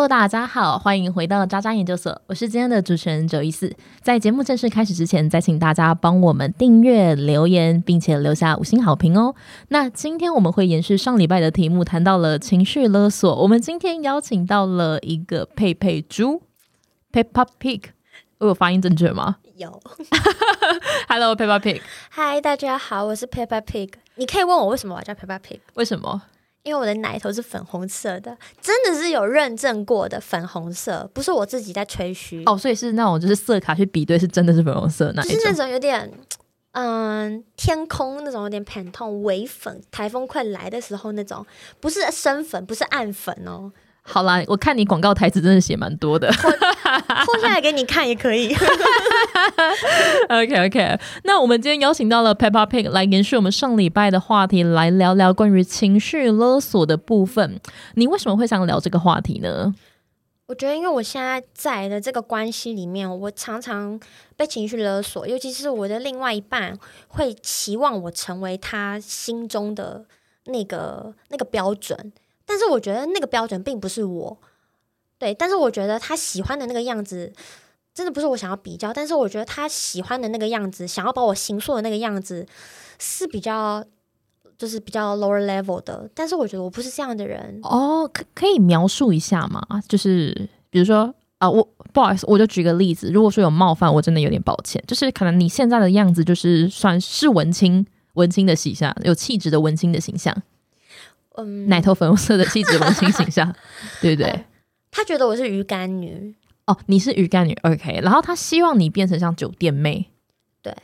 Hello，大家好，欢迎回到渣渣研究所，我是今天的主持人九一四。在节目正式开始之前，再请大家帮我们订阅、留言，并且留下五星好评哦。那今天我们会延续上礼拜的题目，谈到了情绪勒索。我们今天邀请到了一个佩佩猪 （Peppa Pig），我有发音正确吗？有。Hello，Peppa Pig，嗨，大家好，我是 Peppa Pig。你可以问我为什么我叫 Peppa Pig，为什么？因为我的奶头是粉红色的，真的是有认证过的粉红色，不是我自己在吹嘘。哦，所以是那种就是色卡去比对，是真的是粉红色那一就是那种。种有点，嗯，天空那种有点偏痛微粉，台风快来的时候那种，不是深粉，不是暗粉哦。好啦，我看你广告台词真的写蛮多的。脱下来给你看也可以。OK OK，那我们今天邀请到了 Peppa Pig 来延续我们上礼拜的话题，来聊聊关于情绪勒索的部分。你为什么会想聊这个话题呢？我觉得，因为我现在在的这个关系里面，我常常被情绪勒索，尤其是我的另外一半会期望我成为他心中的那个那个标准，但是我觉得那个标准并不是我，对，但是我觉得他喜欢的那个样子，真的不是我想要比较，但是我觉得他喜欢的那个样子，想要把我形塑的那个样子是比较。就是比较 lower level 的，但是我觉得我不是这样的人，哦，可可以描述一下吗？就是比如说啊、我不好意思，我就举个例子，如果说有冒犯，我真的有点抱歉。就是可能你现在的样子，就是算是文青文青的形象，有气质的文青的形象，嗯，奶头粉红色的气质文青形象，对不对？哦他觉得我是鱼干女，哦，你是鱼干女，OK，然后他希望你变成像酒店妹，对，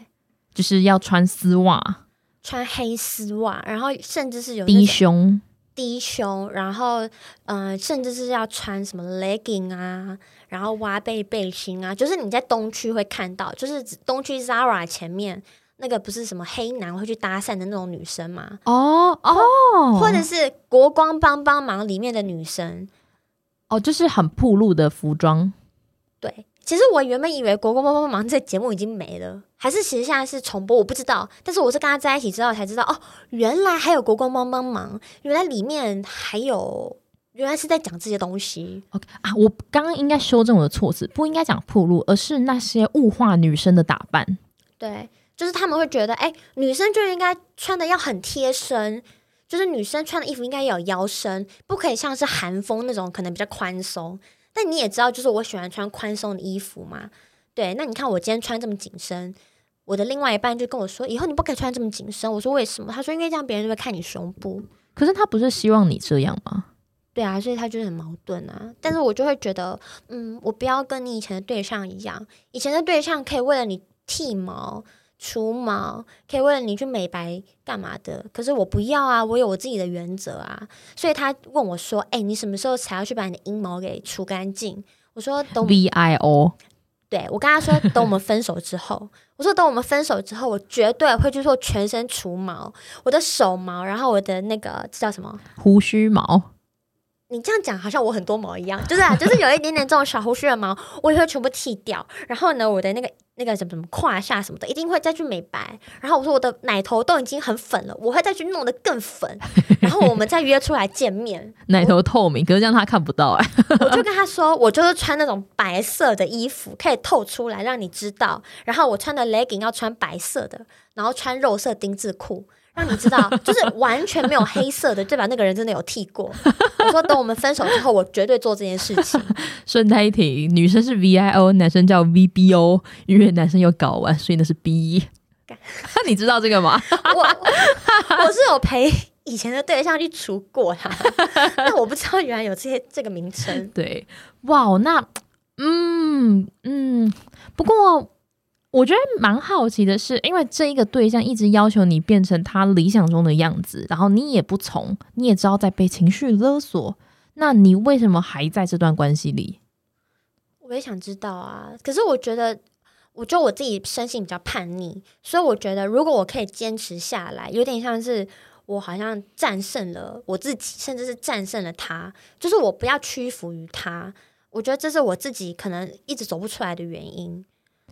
就是要穿丝袜、穿黑丝袜，然后甚至是有低胸，低胸，然后嗯、呃甚至是要穿什么 legging 啊，然后挖背背心啊，就是你在东区会看到，就是东区 Zara 前面那个不是什么黑男会去搭讪的那种女生吗，哦哦，或者是国光帮帮忙里面的女生，哦，就是很暴露的服装，对。其实我原本以为《国光帮帮忙》这节目已经没了，还是其实现在是重播，我不知道。但是我是跟他在一起之后才知道，哦，原来还有《国光帮帮忙》，原来里面还有，原来是在讲这些东西。OK 啊，我刚刚应该修正我的措辞，不应该讲铺路，而是那些物化女生的打扮。对，就是他们会觉得，哎、女生就应该穿的要很贴身，就是女生穿的衣服应该要有腰身，不可以像是韩风那种可能比较宽松。但你也知道，就是我喜欢穿宽松的衣服嘛。对，那你看我今天穿这么紧身，我的另外一半就跟我说，以后你不可以穿这么紧身。我说为什么？他说因为这样别人就会看你胸部。可是他不是希望你这样吗？对啊，所以他就是很矛盾啊。但是我就会觉得，嗯，我不要跟你以前的对象一样，以前的对象可以为了你剃毛、除毛，可以为了你去美白干嘛的，可是我不要啊，我有我自己的原则啊。所以他问我说：“哎、你什么时候才要去把你的阴毛给除干净？”我说：“等 V I O 对我跟他说，等我们分手之后，我说等我们分手之后，我绝对会去做全身除毛，我的手毛，然后我的那个这叫什么？胡须毛，你这样讲好像我很多毛一样，就是啊，就是有一点点这种小胡须的毛，我也会全部剃掉。然后呢，我的那个那个什么什么胯下什么的，一定会再去美白。然后我说我的奶头都已经很粉了，我会再去弄得更粉。然后我们再约出来见面，奶头透明，可是这样他看不到哎、我就 跟他说，我就是穿那种白色的衣服，可以透出来让你知道。然后我穿的 legging 要穿白色的，然后穿肉色丁字裤。让你知道，就是完全没有黑色的，对吧？那个人真的有剃过。我说等我们分手之后，我绝对做这件事情。顺带一提，女生是 V I O，男生叫 V B O，因为男生有睾丸，所以那是 B。你知道这个吗？我我是有陪以前的对象去除过他，但我不知道原来有这些这个名称。对，哇，那嗯嗯，不过我觉得蛮好奇的是，因为这一个对象一直要求你变成他理想中的样子，然后你也不从，你也知道在被情绪勒索，那你为什么还在这段关系里？我也想知道啊，可是我觉得，我觉得我自己生性比较叛逆，所以我觉得如果我可以坚持下来，有点像是我好像战胜了我自己，甚至是战胜了他，就是我不要屈服于他。我觉得这是我自己可能一直走不出来的原因。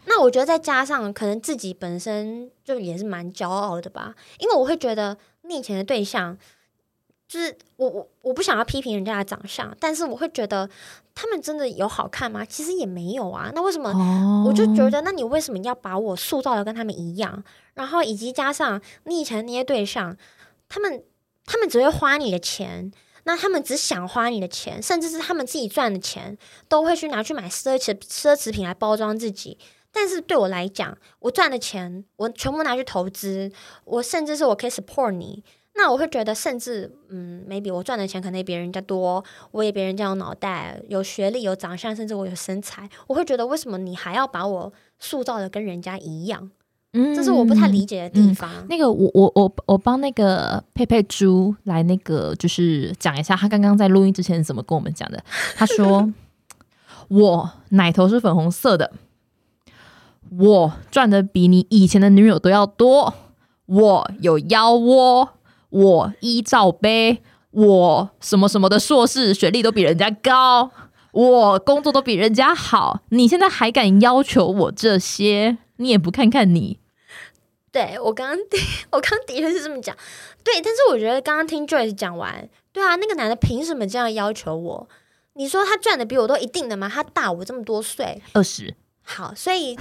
那我觉得再加上可能自己本身就也是蛮骄傲的吧，因为我会觉得你以前的对象就是我我我不想要批评人家的长相，但是我会觉得他们真的有好看吗？其实也没有啊。那为什么？哦我就觉得，那你为什么要把我塑造的跟他们一样？然后以及加上你以前那些对象，他们他们只会花你的钱，那他们只想花你的钱，甚至是他们自己赚的钱，都会去拿去买奢侈奢侈品来包装自己。但是对我来讲，我赚的钱我全部拿去投资，我甚至是我可以 support 你。那我会觉得，甚至嗯，maybe 我赚的钱可能比人家多，我也比人家有脑袋、有学历、有长相，甚至我有身材。我会觉得，为什么你还要把我塑造的跟人家一样？嗯这是我不太理解的地方。那个我我我我帮那个佩佩猪来那个就是讲一下，他刚刚在录音之前是怎么跟我们讲的。他说 我奶头是粉红色的，我赚的比你以前的女友都要多，我有腰窝，我一罩杯，我什么什么的硕士学历都比人家高。我工作都比人家好，你现在还敢要求我这些？你也不看看你，对我刚刚的，我刚刚的确是这么讲。对，但是我觉得刚刚听 Joyce 讲完，对啊，那个男的凭什么这样要求我？你说他赚的比我都，一定的吗？他大我这么多岁，二十。好，所以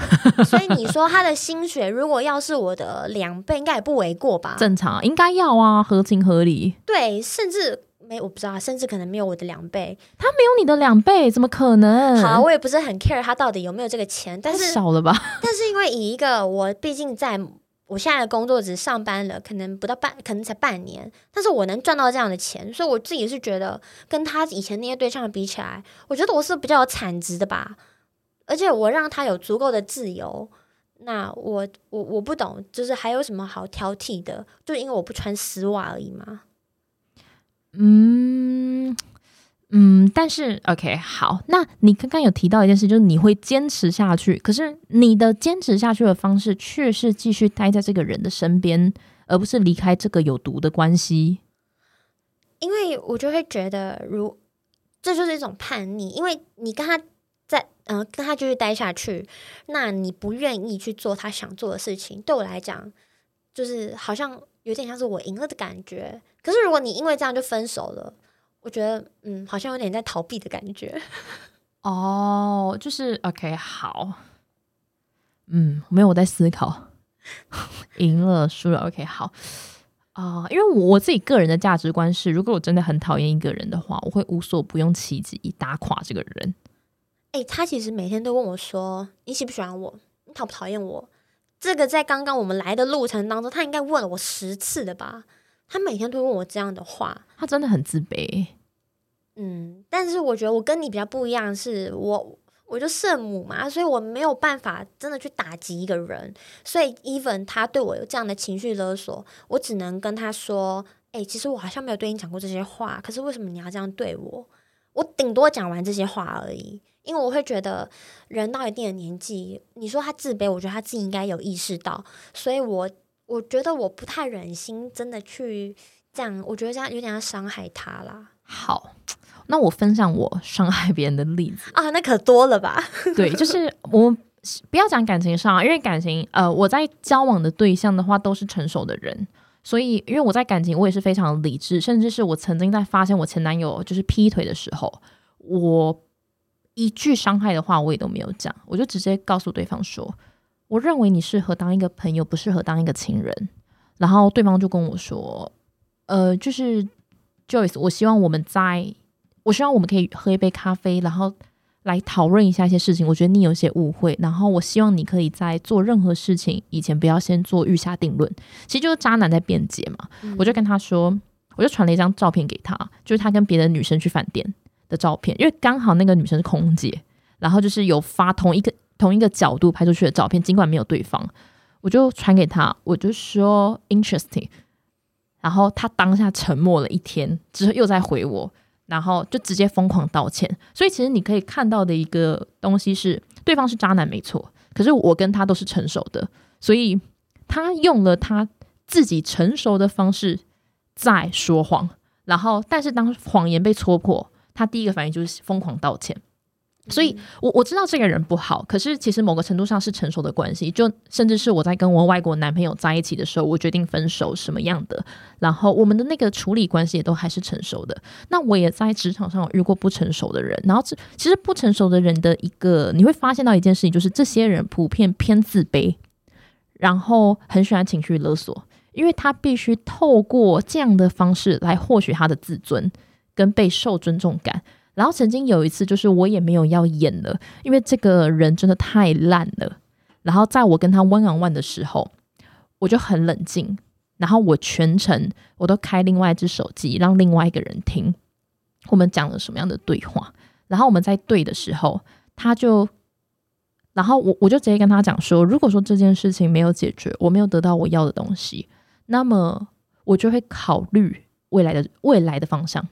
所以你说他的薪水如果要是我的两倍，应该也不为过吧？正常，应该要啊，合情合理。对，甚至没我不知道，甚至可能没有我的两倍。他没有你的两倍，怎么可能？好，我也不是很 care 他到底有没有这个钱，但是少了吧？但是因为以一个我毕竟在我现在的工作只上班了，可能不到半，可能才半年，但是我能赚到这样的钱，所以我自己是觉得跟他以前那些对象比起来，我觉得我是比较有产值的吧。而且我让他有足够的自由，那我我我不懂，就是还有什么好挑剔的？就因为我不穿丝袜而已嘛。嗯嗯，但是 OK，好，那你刚刚有提到一件事，就是你会坚持下去，可是你的坚持下去的方式却是继续待在这个人的身边，而不是离开这个有毒的关系。因为我就会觉得如，这就是一种叛逆，因为你跟他在嗯、跟他继续待下去，那你不愿意去做他想做的事情，对我来讲，就是好像有点像是我赢了的感觉。可是如果你因为这样就分手了，我觉得嗯，好像有点在逃避的感觉。哦，就是 OK，好，嗯，没有我在思考，赢了输了，OK，好啊、因为我我自己个人的价值观是，如果我真的很讨厌一个人的话，我会无所不用其极打垮这个人。诶，他其实每天都问我说：“你喜不喜欢我？你讨不讨厌我？”这个在刚刚我们来的路程当中，他应该问了我十次的吧？他每天都问我这样的话。他真的很自卑，嗯，但是我觉得我跟你比较不一样，是我我就圣母嘛，所以我没有办法真的去打击一个人，所以 even 他对我有这样的情绪勒索，我只能跟他说：“哎、其实我好像没有对你讲过这些话，可是为什么你要这样对我？”我顶多讲完这些话而已，因为我会觉得人到一定的年纪，你说他自卑，我觉得他自己应该有意识到，所以我我觉得我不太忍心真的去这样，我觉得这样有点要伤害他啦。好。那我分享我伤害别人的例子，啊，那可多了吧？对，就是我们不要讲感情上啊，因为感情，呃，我在交往的对象的话都是成熟的人，所以因为我在感情我也是非常理智，甚至是我曾经在发现我前男友就是劈腿的时候，我一句伤害的话我也都没有讲，我就直接告诉对方说，我认为你适合当一个朋友，不适合当一个情人。然后对方就跟我说，呃，就是 Joyce，我希望我们在，我希望我们可以喝一杯咖啡，然后来讨论一下一些事情。我觉得你有些误会，然后我希望你可以在做任何事情以前不要先做预下定论。其实就是渣男在辩解嘛。我就跟他说，我就传了一张照片给他，就是他跟别的女生去饭店的照片，因为刚好那个女生是空姐，然后就是有发同一个同一个角度拍出去的照片，尽管没有对方，我就传给他，我就说 interesting，然后他当下沉默了一天，之后又再回我，然后就直接疯狂道歉。所以其实你可以看到的一个东西是，对方是渣男没错，可是我跟他都是成熟的，所以他用了他自己成熟的方式在说谎，然后但是当谎言被戳破，他第一个反应就是疯狂道歉。所以，我我知道这个人不好，可是其实某个程度上是成熟的关系。就甚至是我在跟我外国男朋友在一起的时候，我决定分手什么样的，然后我们的那个处理关系也都还是成熟的。那我也在职场上遇过不成熟的人，然后这其实不成熟的人的一个你会发现到一件事情，就是这些人普遍偏自卑，然后很喜欢情绪勒索，因为他必须透过这样的方式来获取他的自尊跟被受尊重感。然后曾经有一次，就是我也没有要演了，因为这个人真的太烂了。然后在我跟他 one on one 的时候，我就很冷静，然后我全程我都开另外一只手机，让另外一个人听我们讲了什么样的对话。然后我们在对的时候，他就，然后我我就直接跟他讲说，如果说这件事情没有解决，我没有得到我要的东西，那么我就会考虑未来的未来的方向。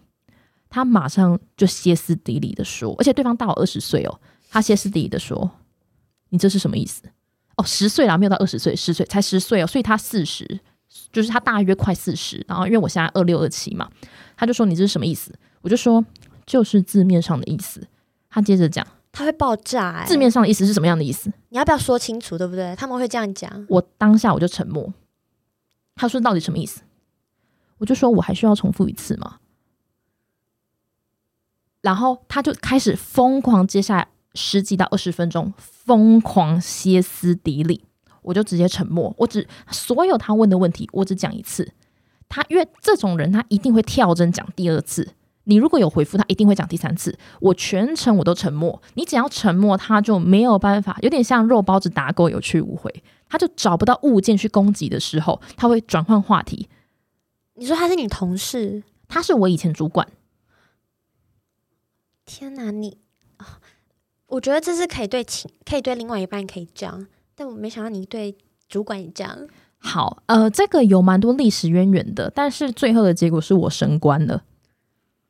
他马上就歇斯底里的说，而且对方大我二十岁哦。他歇斯底里的说：“你这是什么意思？哦，十岁啦，没有到二十岁，十岁才十岁哦。所以他四十，就是他大约快四十。然后因为我现在二六二七嘛，他就说你这是什么意思？我就说就是字面上的意思。他接着讲，他会爆炸。字面上的意思是什么样的意思？你要不要说清楚，对不对？他们会这样讲。我当下我就沉默。他说到底什么意思？我就说我还需要重复一次吗？然后他就开始疯狂，接下来十几到二十分钟疯狂歇斯底里，我就直接沉默。我只所有他问的问题，我只讲一次。他因为这种人，他一定会跳针讲第二次。你如果有回复，他一定会讲第三次。我全程我都沉默。你只要沉默，他就没有办法。有点像肉包子打狗，有去无回。他就找不到物件去攻击的时候，他会转换话题。你说他是你同事？他是我以前主管。天哪，你啊！我觉得这是可以对情，可以对另外一半可以这样，但我没想到你对主管也这样。好，呃，这个有蛮多历史渊源的，但是最后的结果是我升官了。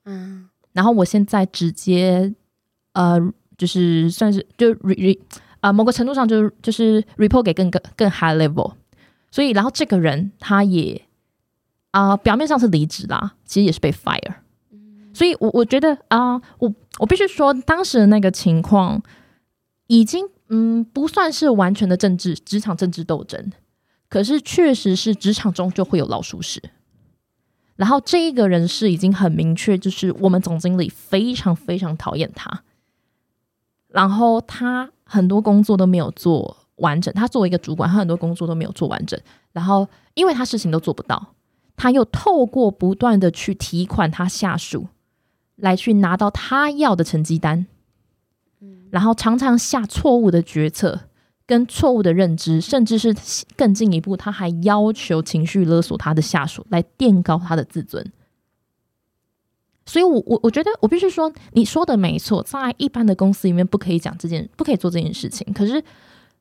嗯，然后我现在直接呃，就是算是就 re 啊，某个程度上就是就是 report 给更更更 high level，所以然后这个人他也啊，表面上是离职啦，其实也是被 fire。所以，我我觉得啊，我我必须说，当时的那个情况已经嗯不算是完全的政治职场政治斗争，可是确实是职场中就会有老鼠屎。然后这一个人是已经很明确，就是我们总经理非常非常讨厌他，然后他很多工作都没有做完整。他作为一个主管，他很多工作都没有做完整。然后因为他事情都做不到，他又透过不断的去提款他下属。来去拿到他要的成绩单，然后常常下错误的决策，跟错误的认知，甚至是更进一步，他还要求情绪勒索他的下属，来垫高他的自尊。所以，我我我觉得我必须说，你说的没错，在一般的公司里面不可以讲这件，不可以做这件事情。可是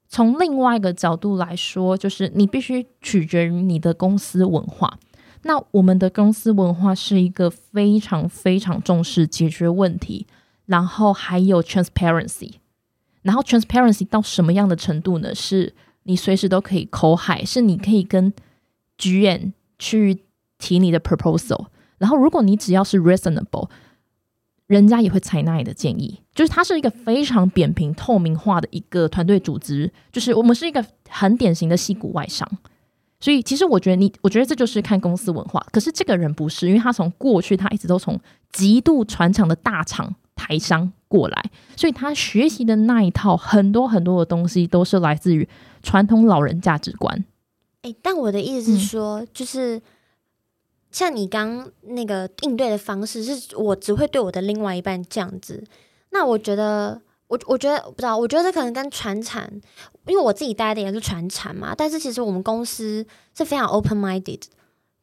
从另外一个角度来说，就是你必须取决于你的公司文化。那我们的公司文化是一个非常非常重视解决问题，然后还有 transparency，然后 transparency 到什么样的程度呢？是你随时都可以口海，是你可以跟剧院去提你的 proposal，然后如果你只要是 reasonable，人家也会采纳你的建议。就是它是一个非常扁平透明化的一个团队组织，就是我们是一个很典型的戏骨外商。所以，其实我觉得你，我觉得这就是看公司文化。可是这个人不是，因为他从过去他一直都从极度传承的大厂台商过来，所以他学习的那一套很多很多的东西都是来自于传统老人价值观。哎，但我的意思是说，就是像你刚那个应对的方式，是我只会对我的另外一半这样子。那我觉得。我我觉得不知道，我觉得这可能跟传产，因为我自己待的也是传产嘛。但是其实我们公司是非常 open minded，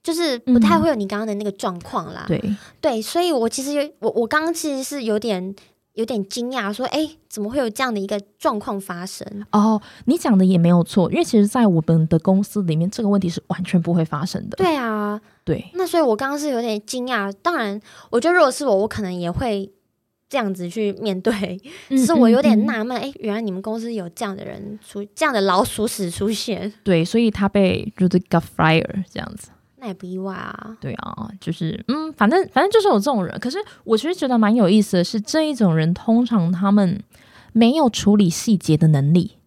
就是不太会有你刚刚的那个状况啦。对对，所以我其实有我我刚刚其实是有点有点惊讶，说哎，怎么会有这样的一个状况发生？哦，你讲的也没有错，因为其实，在我们的公司里面，这个问题是完全不会发生的。对啊，对。那所以我刚刚是有点惊讶。当然，我觉得如果是我，我可能也会。这样子去面对，只是我有点纳闷，哎，原来你们公司有这样的人出，这样的老鼠屎出现。对，所以他被就是 got fire 这样子。那那也不意外啊。对啊，就是嗯，反正反正就是有这种人。可是我其实觉得蛮有意思的是，这一种人通常他们没有处理细节的能力，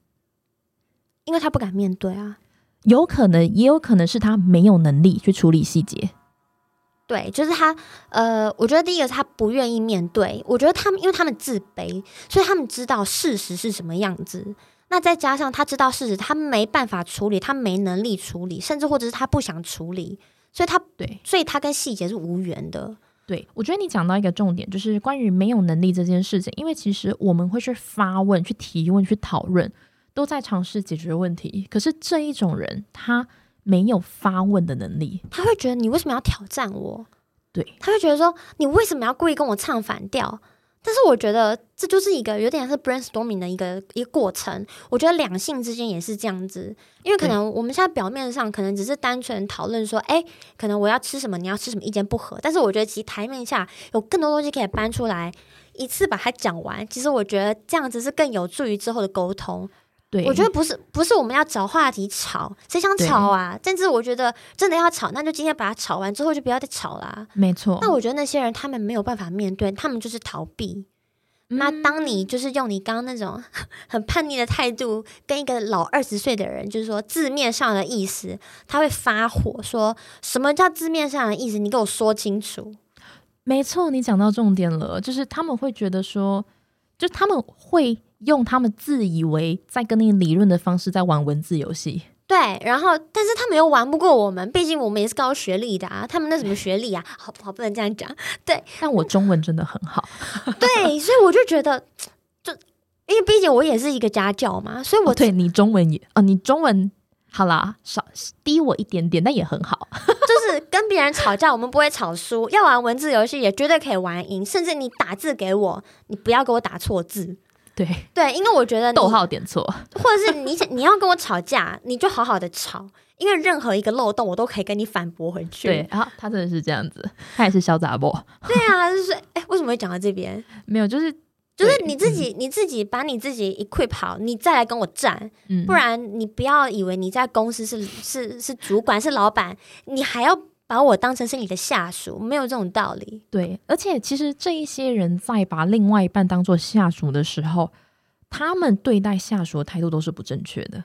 因为他不敢面对啊。有可能也有可能是他没有能力去处理细节。对，就是他，呃，我觉得第一个是他不愿意面对，我觉得他们因为他们自卑，所以他们知道事实是什么样子。那再加上他知道事实，他没办法处理，他没能力处理，甚至或者是他不想处理，所以他对，所以他跟细节是无缘的。对，我觉得你讲到一个重点，就是关于没有能力这件事情，因为其实我们会去发问、去提问、去讨论，都在尝试解决问题。可是这一种人，他。没有发问的能力，他会觉得你为什么要挑战我？对，他会觉得说你为什么要故意跟我唱反调？但是我觉得这就是一个有点是 brainstorming 的一个一个过程。我觉得两性之间也是这样子，因为可能我们现在表面上可能只是单纯讨论说，哎，可能我要吃什么，你要吃什么，意见不合。但是我觉得其实台面下有更多东西可以搬出来，一次把它讲完。其实我觉得这样子是更有助于之后的沟通。对，我觉得不是不是我们要找话题吵，谁想吵啊？甚至我觉得真的要吵，那就今天把它吵完之后就不要再吵啦。没错。那我觉得那些人他们没有办法面对，他们就是逃避。那当你就是用你刚刚那种 很叛逆的态度，跟一个老二十岁的人，就是说字面上的意思，他会发火，说什么叫字面上的意思？你给我说清楚。没错，你讲到重点了，就是他们会觉得说，就他们会。用他们自以为在跟你理论的方式在玩文字游戏，对，然后但是他们又玩不过我们，毕竟我们也是高学历的啊，他们那什么学历啊？好好不能这样讲，对。但我中文真的很好，对，所以我就觉得，就因为毕竟我也是一个家教嘛，所以我对你中文也啊，你中文好啦，少低我一点点，但也很好。就是跟别人吵架，我们不会吵输，要玩文字游戏也绝对可以玩赢，甚至你打字给我，你不要给我打错字。对 对，因为我觉得逗号点错，或者是你你要跟我吵架，你就好好的吵，因为任何一个漏洞我都可以跟你反驳回去。对，然后他真的是这样子，他也是小杂波。对啊，就是哎，为什么会讲到这边？没有，就是就是你自己你自己把你自己一 q u i p 好，你再来跟我战，不然你不要以为你在公司是是是主管是老板，你还要把我当成是你的下属，没有这种道理。对，而且其实这一些人在把另外一半当做下属的时候。他们对待下属的态度都是不正确的，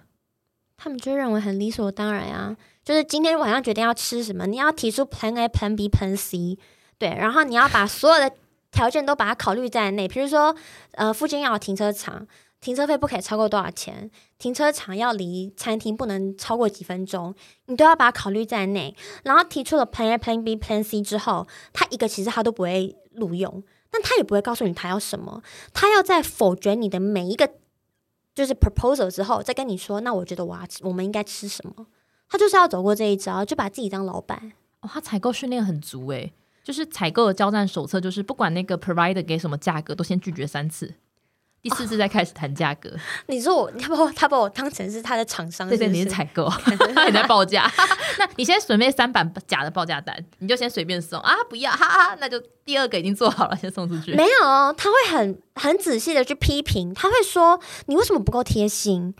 他们就认为很理所当然啊，就是今天晚上决定要吃什么，你要提出 Plan A、Plan B、Plan C，对，然后你要把所有的条件都把它考虑在内，比如说，呃，附近要有停车场，停车费不可以超过多少钱，停车场要离餐厅不能超过几分钟，你都要把它考虑在内。然后提出了 Plan A、Plan B、Plan C 之后，他一个其实他都不会录用。但他也不会告诉你他要什么，他要在否决你的每一个就是 proposal 之后，再跟你说，那我觉得我要我们应该吃什么？他就是要走过这一招，就把自己当老板。哦，他采购训练很足诶，就是采购的交战手册，就是不管那个 provider 给什么价格，都先拒绝三次。第四次再开始谈价格，你说我，他把我他把我当成是他的厂商，对对，你是采购，他也在报价。那你先准备三版假的报价单，你就先随便送啊，不要，哈哈，那就第二个已经做好了，先送出去。没有，他会很很仔细的去批评，他会说你为什么不够贴心？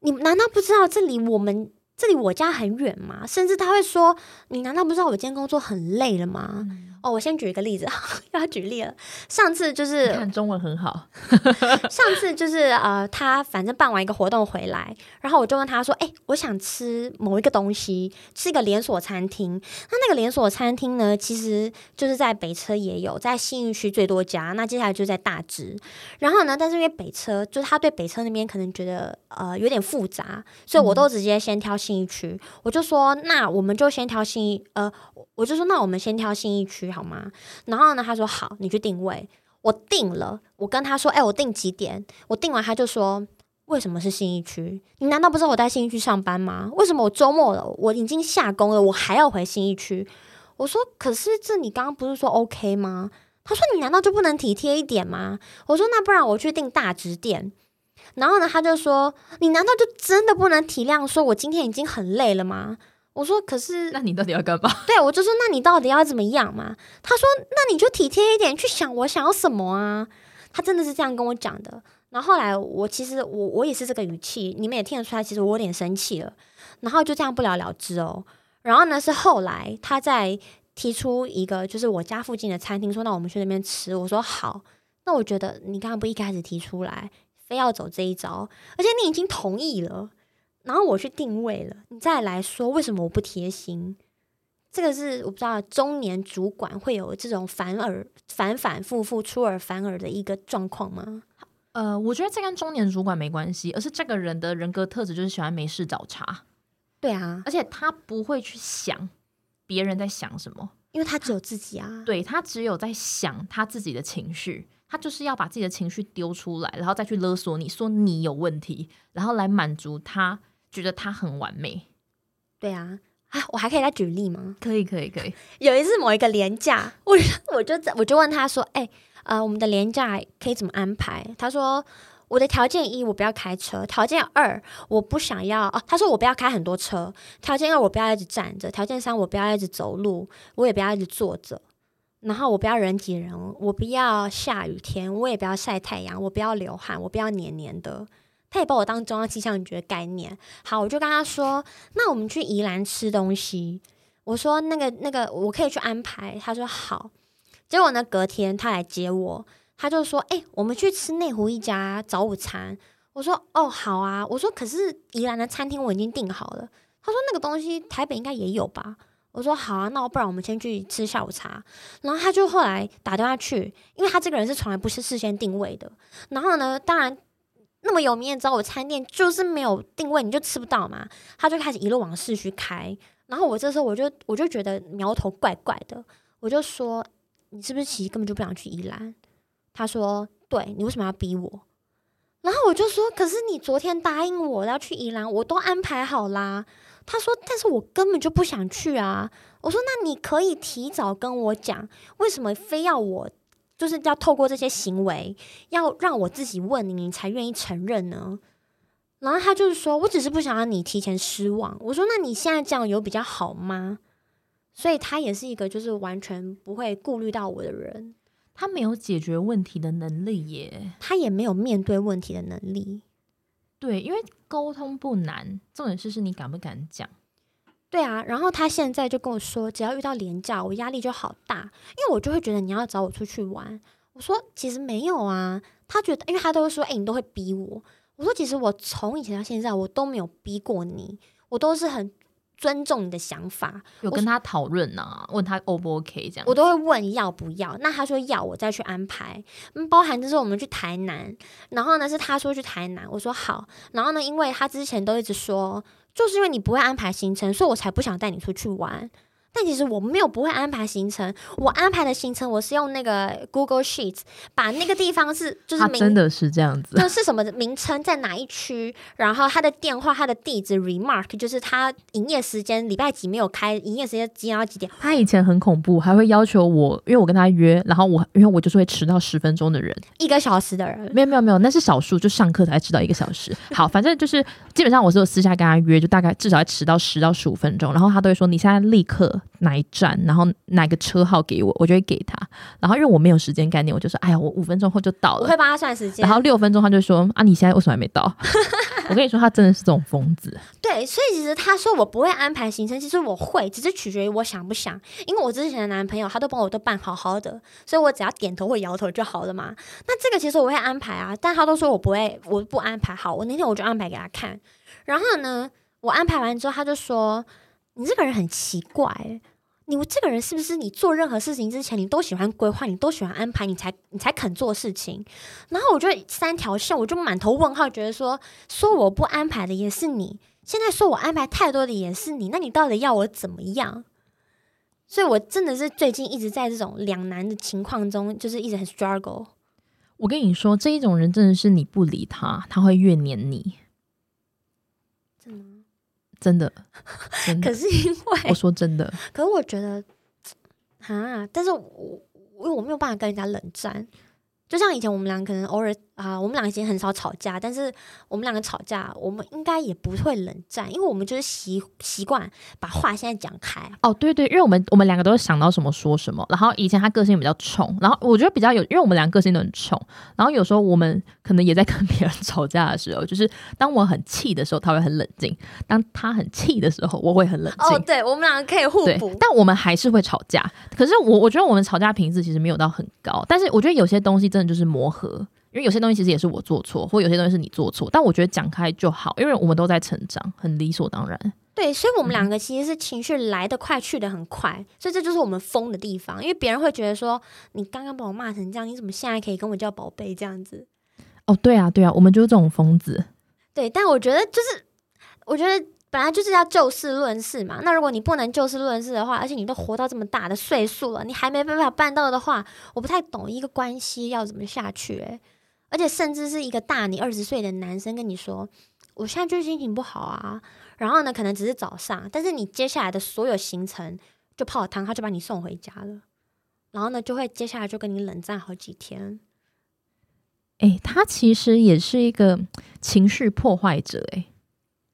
你难道不知道这里我们这里我家很远吗？甚至他会说，你难道不知道我今天工作很累了吗？哦，我先举一个例子，要举例了。上次就是看中文很好。上次就是呃，他反正办完一个活动回来，然后我就问他说：“哎，我想吃某一个东西，是一个连锁餐厅。那那个连锁餐厅呢，其实就是在北车也有，在信义区最多家。那接下来就在大直。然后呢，但是因为北车，就是他对北车那边可能觉得呃有点复杂，所以我都直接先挑信义区。我就说，那我们就先挑信义，呃，我就说那我们先挑信义区。”好吗？然后呢？他说好，你去定位。我定了，我跟他说，哎，我定几点？我定完，他就说，为什么是新一区？你难道不知道我在新一区上班吗？为什么我周末了，我已经下工了，我还要回新一区？我说，可是这你刚刚不是说 OK 吗？他说，你难道就不能体贴一点吗？我说，那不然我去订大直店。然后呢，他就说，你难道就真的不能体谅，说我今天已经很累了吗？我说，可是那你到底要干嘛？对，我就说，那你到底要怎么样嘛？他说，那你就体贴一点，去想我想要什么啊？他真的是这样跟我讲的。然后后来，我其实我我也是这个语气，你们也听得出来，其实我有点生气了。然后就这样不了了之哦。然后呢，是后来他在提出一个，就是我家附近的餐厅，说那我们去那边吃。我说好。那我觉得你刚刚不一开始提出来，非要走这一招，而且你已经同意了，然后我去定位了，你再来说为什么我不贴心？这个是我不知道中年主管会有这种反耳反反复复出尔反尔的一个状况吗？呃，我觉得这跟中年主管没关系，而是这个人的人格特质就是喜欢没事找茬。对啊，而且他不会去想别人在想什么，因为他只有自己啊。对他只有在想他自己的情绪，他就是要把自己的情绪丢出来，然后再去勒索你说你有问题，然后来满足他觉得他很完美。对啊，啊，我还可以再举例吗？可以，可以，可以。有一次某一个廉价，我我就我就问他说：“哎，呃，我们的廉价可以怎么安排？”他说。我的条件一，我不要开车；条件二，我不想要哦。他说我不要开很多车。条件二，我不要一直站着；条件三，我不要一直走路，我也不要一直坐着。然后我不要人挤人，我不要下雨天，我也不要晒太阳，我不要流汗，我不要黏黏的。他也把我当中央气象局的概念。好，我就跟他说，那我们去宜兰吃东西。我说那个那个我可以去安排。他说好。结果呢，隔天他来接我。他就说：“哎，我们去吃内湖一家早午餐。”我说：“哦，好啊。”我说：“可是宜兰的餐厅我已经订好了。”他说：“那个东西台北应该也有吧？”我说：“好啊，那不然我们先去吃下午茶。”然后他就后来打电话去，因为他这个人是从来不是事先定位的。然后呢，当然那么有名的早午餐店就是没有定位，你就吃不到嘛。他就开始一路往市区开。然后我这时候我就我就觉得苗头怪怪的，我就说：“你是不是其实根本就不想去宜兰？”他说：“对你为什么要逼我？”然后我就说：“可是你昨天答应我要去宜兰，我都安排好啦。”他说：“但是我根本就不想去啊。”我说：“那你可以提早跟我讲，为什么非要我就是要透过这些行为，要让我自己问你，你才愿意承认呢？”然后他就是说：“我只是不想让你提前失望。”我说：“那你现在这样有比较好吗？”所以他也是一个就是完全不会顾虑到我的人。他没有解决问题的能力耶，他也没有面对问题的能力。对，因为沟通不难，重点是是你敢不敢讲。对啊，然后他现在就跟我说，只要遇到廉价，我压力就好大，因为我就会觉得你要找我出去玩。我说其实没有啊，他觉得，因为他都会说，哎，你都会逼我。我说其实我从以前到现在，我都没有逼过你，我都是很。尊重你的想法，有跟他讨论呢，问他 O 不 OK 这样，我都会问要不要。那他说要，我再去安排。嗯，包含就是我们去台南，然后呢是他说去台南，我说好。然后呢，因为他之前都一直说，就是因为你不会安排行程，所以我才不想带你出去玩。但其实我没有不会安排行程，我安排的行程我是用那个 Google Sheets 把那个地方是就是真的是这样子，就是什么名称在哪一区，然后他的电话、他的地址 remark 就是他营业时间，礼拜几没有开，营业时间几点到几点。他以前很恐怖，还会要求我，因为我跟他约，然后我因为我就是会迟到十分钟的人，一个小时的人，没有没有没有，那是少数，就上课才迟到一个小时。好，反正就是基本上我是有私下跟他约，就大概至少要迟到十到十五分钟，然后他都会说你现在立刻。哪一站，然后哪个车号给我，我就会给他。然后因为我没有时间概念，我就说：“哎呀，我五分钟后就到了。”我会帮他算时间。然后六分钟，他就说：“啊，你现在为什么还没到？” 我跟你说，他真的是这种疯子。对，所以其实他说我不会安排行程，其实我会，只是取决于我想不想。因为我之前的男朋友，他都帮我都办好好的，所以我只要点头或摇头就好了嘛。那这个其实我会安排啊，但他都说我不会，我不安排。好，我那天我就安排给他看。然后呢，我安排完之后，他就说：“你这个人很奇怪。”你这个人是不是你做任何事情之前，你都喜欢规划，你都喜欢安排，你才你才肯做事情？然后我就三条线，我就满头问号，觉得说说我不安排的也是你，现在说我安排太多的也是你，那你到底要我怎么样？所以我真的是最近一直在这种两难的情况中，就是一直很 struggle。我跟你说，这一种人真的是你不理他，他会越黏你。真的，可是因为我说真的，可是我觉得 啊，但是我因为我没有办法跟人家冷战，就像以前我们俩可能偶尔啊，我们两个其实很少吵架，但是我们两个吵架，我们应该也不会冷战，因为我们就是习习惯把话现在讲开。哦，对对，因为我们我们两个都是想到什么说什么。然后以前他个性比较冲，然后我觉得比较有，因为我们两个个性都很冲。然后有时候我们可能也在跟 别人吵架的时候，就是当我很气的时候，他会很冷静；当他很气的时候，我会很冷静。哦，对，我们两个可以互补，但我们还是会吵架。可是我我觉得我们吵架频次其实没有到很高，但是我觉得有些东西真的就是磨合。因为有些东西其实也是我做错，或有些东西是你做错，但我觉得讲开就好，因为我们都在成长，很理所当然。对，所以我们两个其实是情绪来得快，去得很快，所以这就是我们疯的地方。因为别人会觉得说，你刚刚把我骂成这样，你怎么现在可以跟我叫宝贝这样子？哦，对啊，对啊，我们就是这种疯子。对，但我觉得就是，我觉得本来就是要就事论事嘛。那如果你不能就事论事的话，而且你都活到这么大的岁数了，你还没办法办到的话，我不太懂一个关系要怎么下去。诶。而且甚至是一个大你二十岁的男生跟你说，我现在就是心情不好啊。然后呢，可能只是早上，但是你接下来的所有行程就泡汤，他就把你送回家了。然后呢，就会接下来就跟你冷战好几天。哎，他其实也是一个情绪破坏者。哎，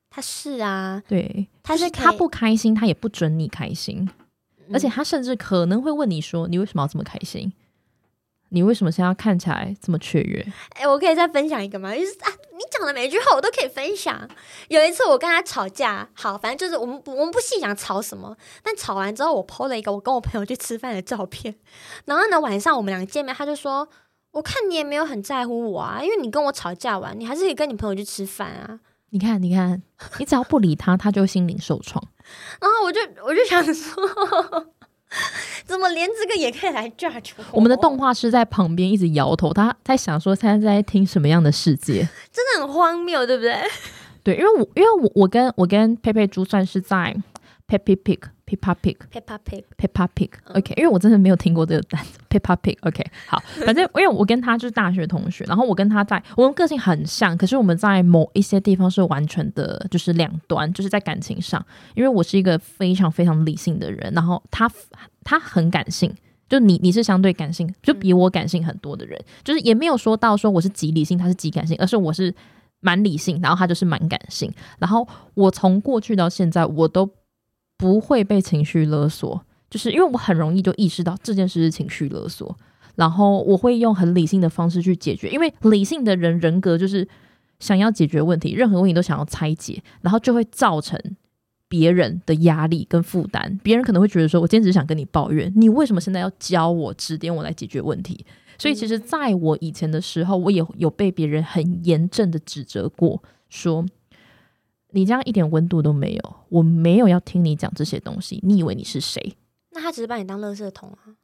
他是啊，对，他是他不开心，他也不准你开心，而且他甚至可能会问你说，你为什么要这么开心？你为什么现在看起来这么雀跃？哎，我可以再分享一个吗？就是啊，你讲的每一句话我都可以分享。有一次我跟他吵架，好，反正就是我们我们不细想吵什么，但吵完之后我 PO 了一个我跟我朋友去吃饭的照片。然后呢，晚上我们两个见面，他就说：“我看你也没有很在乎我啊，因为你跟我吵架完，你还是可以跟你朋友去吃饭啊。”你看，你看，你只要不理他，他就心灵受创。然后我就我就想说。怎么连这个也可以来 judge 我？我们的动画师在旁边一直摇头，他在想说现在在听什么样的世界？真的很荒谬，对不对？对，因为我因为我我跟我跟佩佩猪算是在 Peppy Pig。Peppa Pig，Peppa Pig，Peppa Pig，OK，因为我真的没有听过这个单词，Peppa Pig，OK，好，反正因为我跟他就是大学同学，然后我跟他在我们个性很像，可是我们在某一些地方是完全的，就是两端，就是在感情上，因为我是一个非常非常理性的人，然后他他很感性，就你你是相对感性，就比我感性很多的人，就是也没有说到说我是极理性，他是极感性，而是我是蛮理性，然后他就是蛮感性，然后我从过去到现在我都。不会被情绪勒索，就是因为我很容易就意识到这件事是情绪勒索，然后我会用很理性的方式去解决。因为理性的人人格就是想要解决问题，任何问题都想要拆解，然后就会造成别人的压力跟负担。别人可能会觉得说：“我今天只是想跟你抱怨，你为什么现在要教我指点我来解决问题？”所以，其实在我以前的时候，我也有被别人很严正的指责过，说。你这样一点温度都没有，我没有要听你讲这些东西。你以为你是谁？那他只是把你当垃圾桶啊？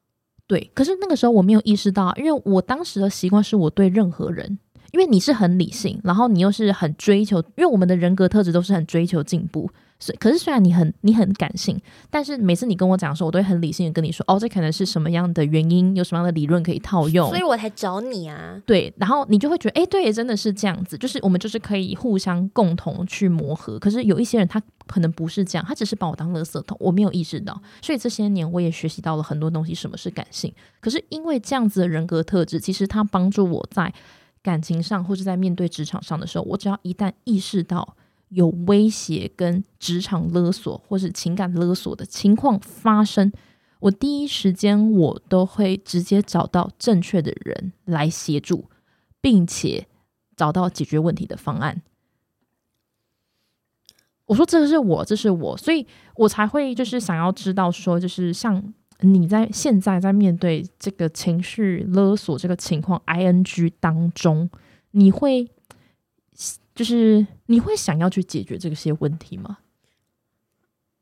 对，可是那个时候我没有意识到，因为我当时的习惯是我对任何人，因为你是很理性，然后你又是很追求，因为我们的人格特质都是很追求进步。可是虽然你很你很感性，但是每次你跟我讲的时候，我都会很理性的跟你说，哦，这可能是什么样的原因，有什么样的理论可以套用，所以我才找你啊。对，然后你就会觉得，哎，对，真的是这样子，就是我们就是可以互相共同去磨合。可是有一些人他可能不是这样，他只是把我当垃圾桶，我没有意识到。所以这些年我也学习到了很多东西，什么是感性。可是因为这样子的人格特质，其实它帮助我在感情上或者在面对职场上的时候，我只要一旦意识到。有威胁跟职场勒索或是情感勒索的情况发生，我第一时间我都会直接找到正确的人来协助，并且找到解决问题的方案。我说这是我，这是我，所以我才会就是想要知道说，就是像你在现在在面对这个情绪勒索这个情况，I N G 当中，你会。就是你会想要去解决这些问题吗？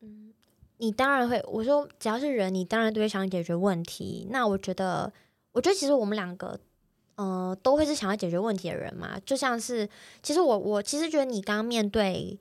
嗯，你当然会。我说，只要是人，你当然都会想解决问题。那我觉得，我觉得其实我们两个，呃，都会是想要解决问题的人嘛。就像是，其实我我其实觉得你刚刚面对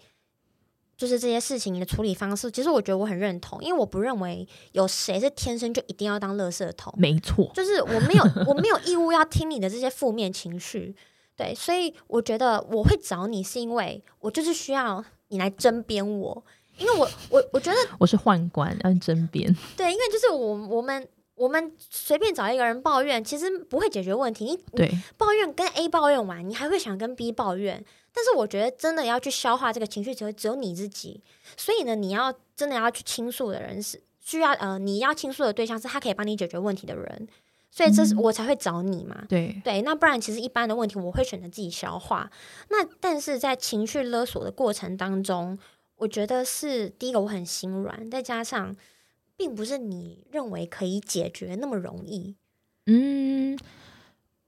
就是这些事情，你的处理方式，其实我觉得我很认同，因为我不认为有谁是天生就一定要当垃圾桶。没错，就是我没有我没有义务要听你的这些负面情绪。对，所以我觉得我会找你，是因为我就是需要你来争辩我，因为我我我觉得 我是宦官，要争辩。对，因为就是我我们。我们随便找一个人抱怨，其实不会解决问题。你对抱怨跟 A 抱怨完，你还会想跟 B 抱怨。但是我觉得真的要去消化这个情绪，只会只有你自己。所以呢，你要真的要去倾诉的人是需要呃，你要倾诉的对象是他可以帮你解决问题的人。所以这是我才会找你嘛。对对，那不然其实一般的问题我会选择自己消化。那但是在情绪勒索的过程当中，我觉得是第一个我很心软，再加上并不是你认为可以解决那么容易。嗯，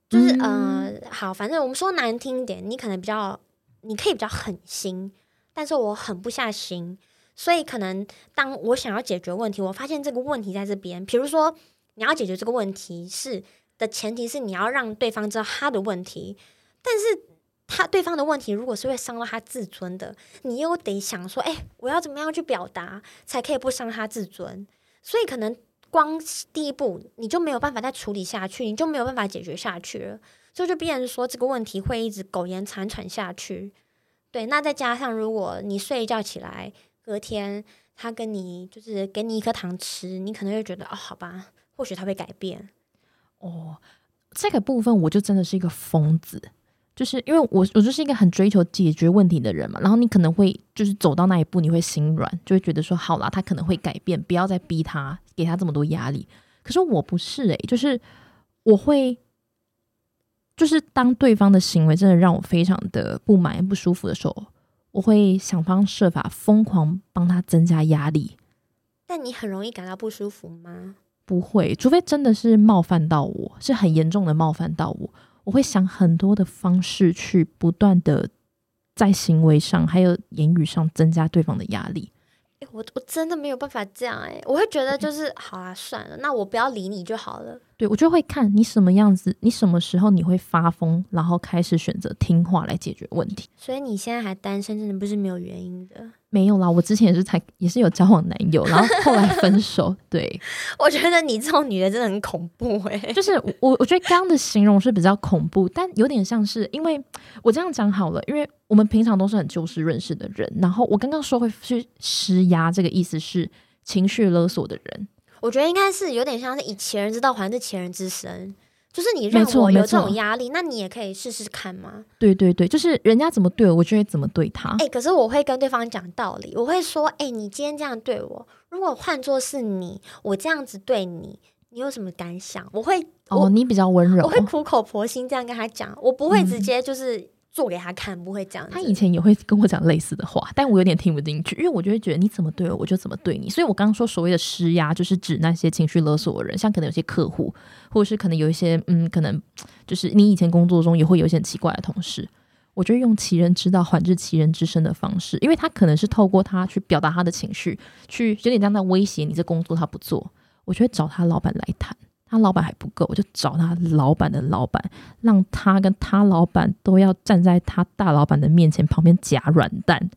就是嗯呃，好，反正我们说难听一点，你可能比较，你可以比较狠心，但是我狠不下心，所以可能当我想要解决问题，我发现这个问题在这边，比如说你要解决这个问题是的前提是你要让对方知道他的问题，但是他对方的问题如果是会伤到他自尊的，你又得想说，哎、我要怎么样去表达才可以不伤他自尊？所以可能光第一步你就没有办法再处理下去，你就没有办法解决下去了，所以就变成说这个问题会一直苟延残喘下去。对，那再加上如果你睡一觉起来，隔天他跟你就是给你一颗糖吃，你可能会觉得哦，好吧，或许他会改变。哦，这个部分我就真的是一个疯子，就是因为我我就是一个很追求解决问题的人嘛，然后你可能会就是走到那一步，你会心软，就会觉得说好啦，他可能会改变，不要再逼他，给他这么多压力。可是我不是诶、就是我会。就是当对方的行为真的让我非常的不满、不舒服的时候，我会想方设法疯狂帮他增加压力。但你很容易感到不舒服吗？不会，除非真的是冒犯到我，是很严重的冒犯到我，我会想很多的方式去不断的在行为上还有言语上增加对方的压力。诶我我真的没有办法这样诶、我会觉得就是好啦，算了，那我不要理你就好了。对我就会看你什么样子，你什么时候你会发疯，然后开始选择听话来解决问题。所以你现在还单身，真的不是没有原因的。没有啦，我之前也是才也是有交往男友，然后后来分手。对，我觉得你这种女的真的很恐怖诶、就是我，我觉得刚刚的形容是比较恐怖，但有点像是，因为我这样讲好了，因为我们平常都是很就事论事的人，然后我刚刚说会去施压，这个意思是情绪勒索的人，我觉得应该是有点像是以其人之道还治其人之身，就是你让我有这种压力，那你也可以试试看吗。对对对，就是人家怎么对我，我就会怎么对他。哎、可是我会跟对方讲道理，我会说，哎、你今天这样对我，如果换作是你，我这样子对你，你有什么感想？我会，哦，你比较温柔我。会苦口婆心这样跟他讲，我不会嗯直接就是做给他看，不会这样。他以前也会跟我讲类似的话，但我有点听不进去，因为我就会觉得你怎么对我，我就怎么对你。所以我刚刚说所谓的施压，就是指那些情绪勒索的人，像可能有些客户，或者是可能有一些嗯，可能就是你以前工作中也会有一些很奇怪的同事。我就用其人之道还治其人之身的方式，因为他可能是透过他去表达他的情绪，去有点像在威胁你这工作他不做，我就会找他老板来谈。他老板还不够，我就找他老板的老板，让他跟他老板都要站在他大老板的面前旁边夹软蛋。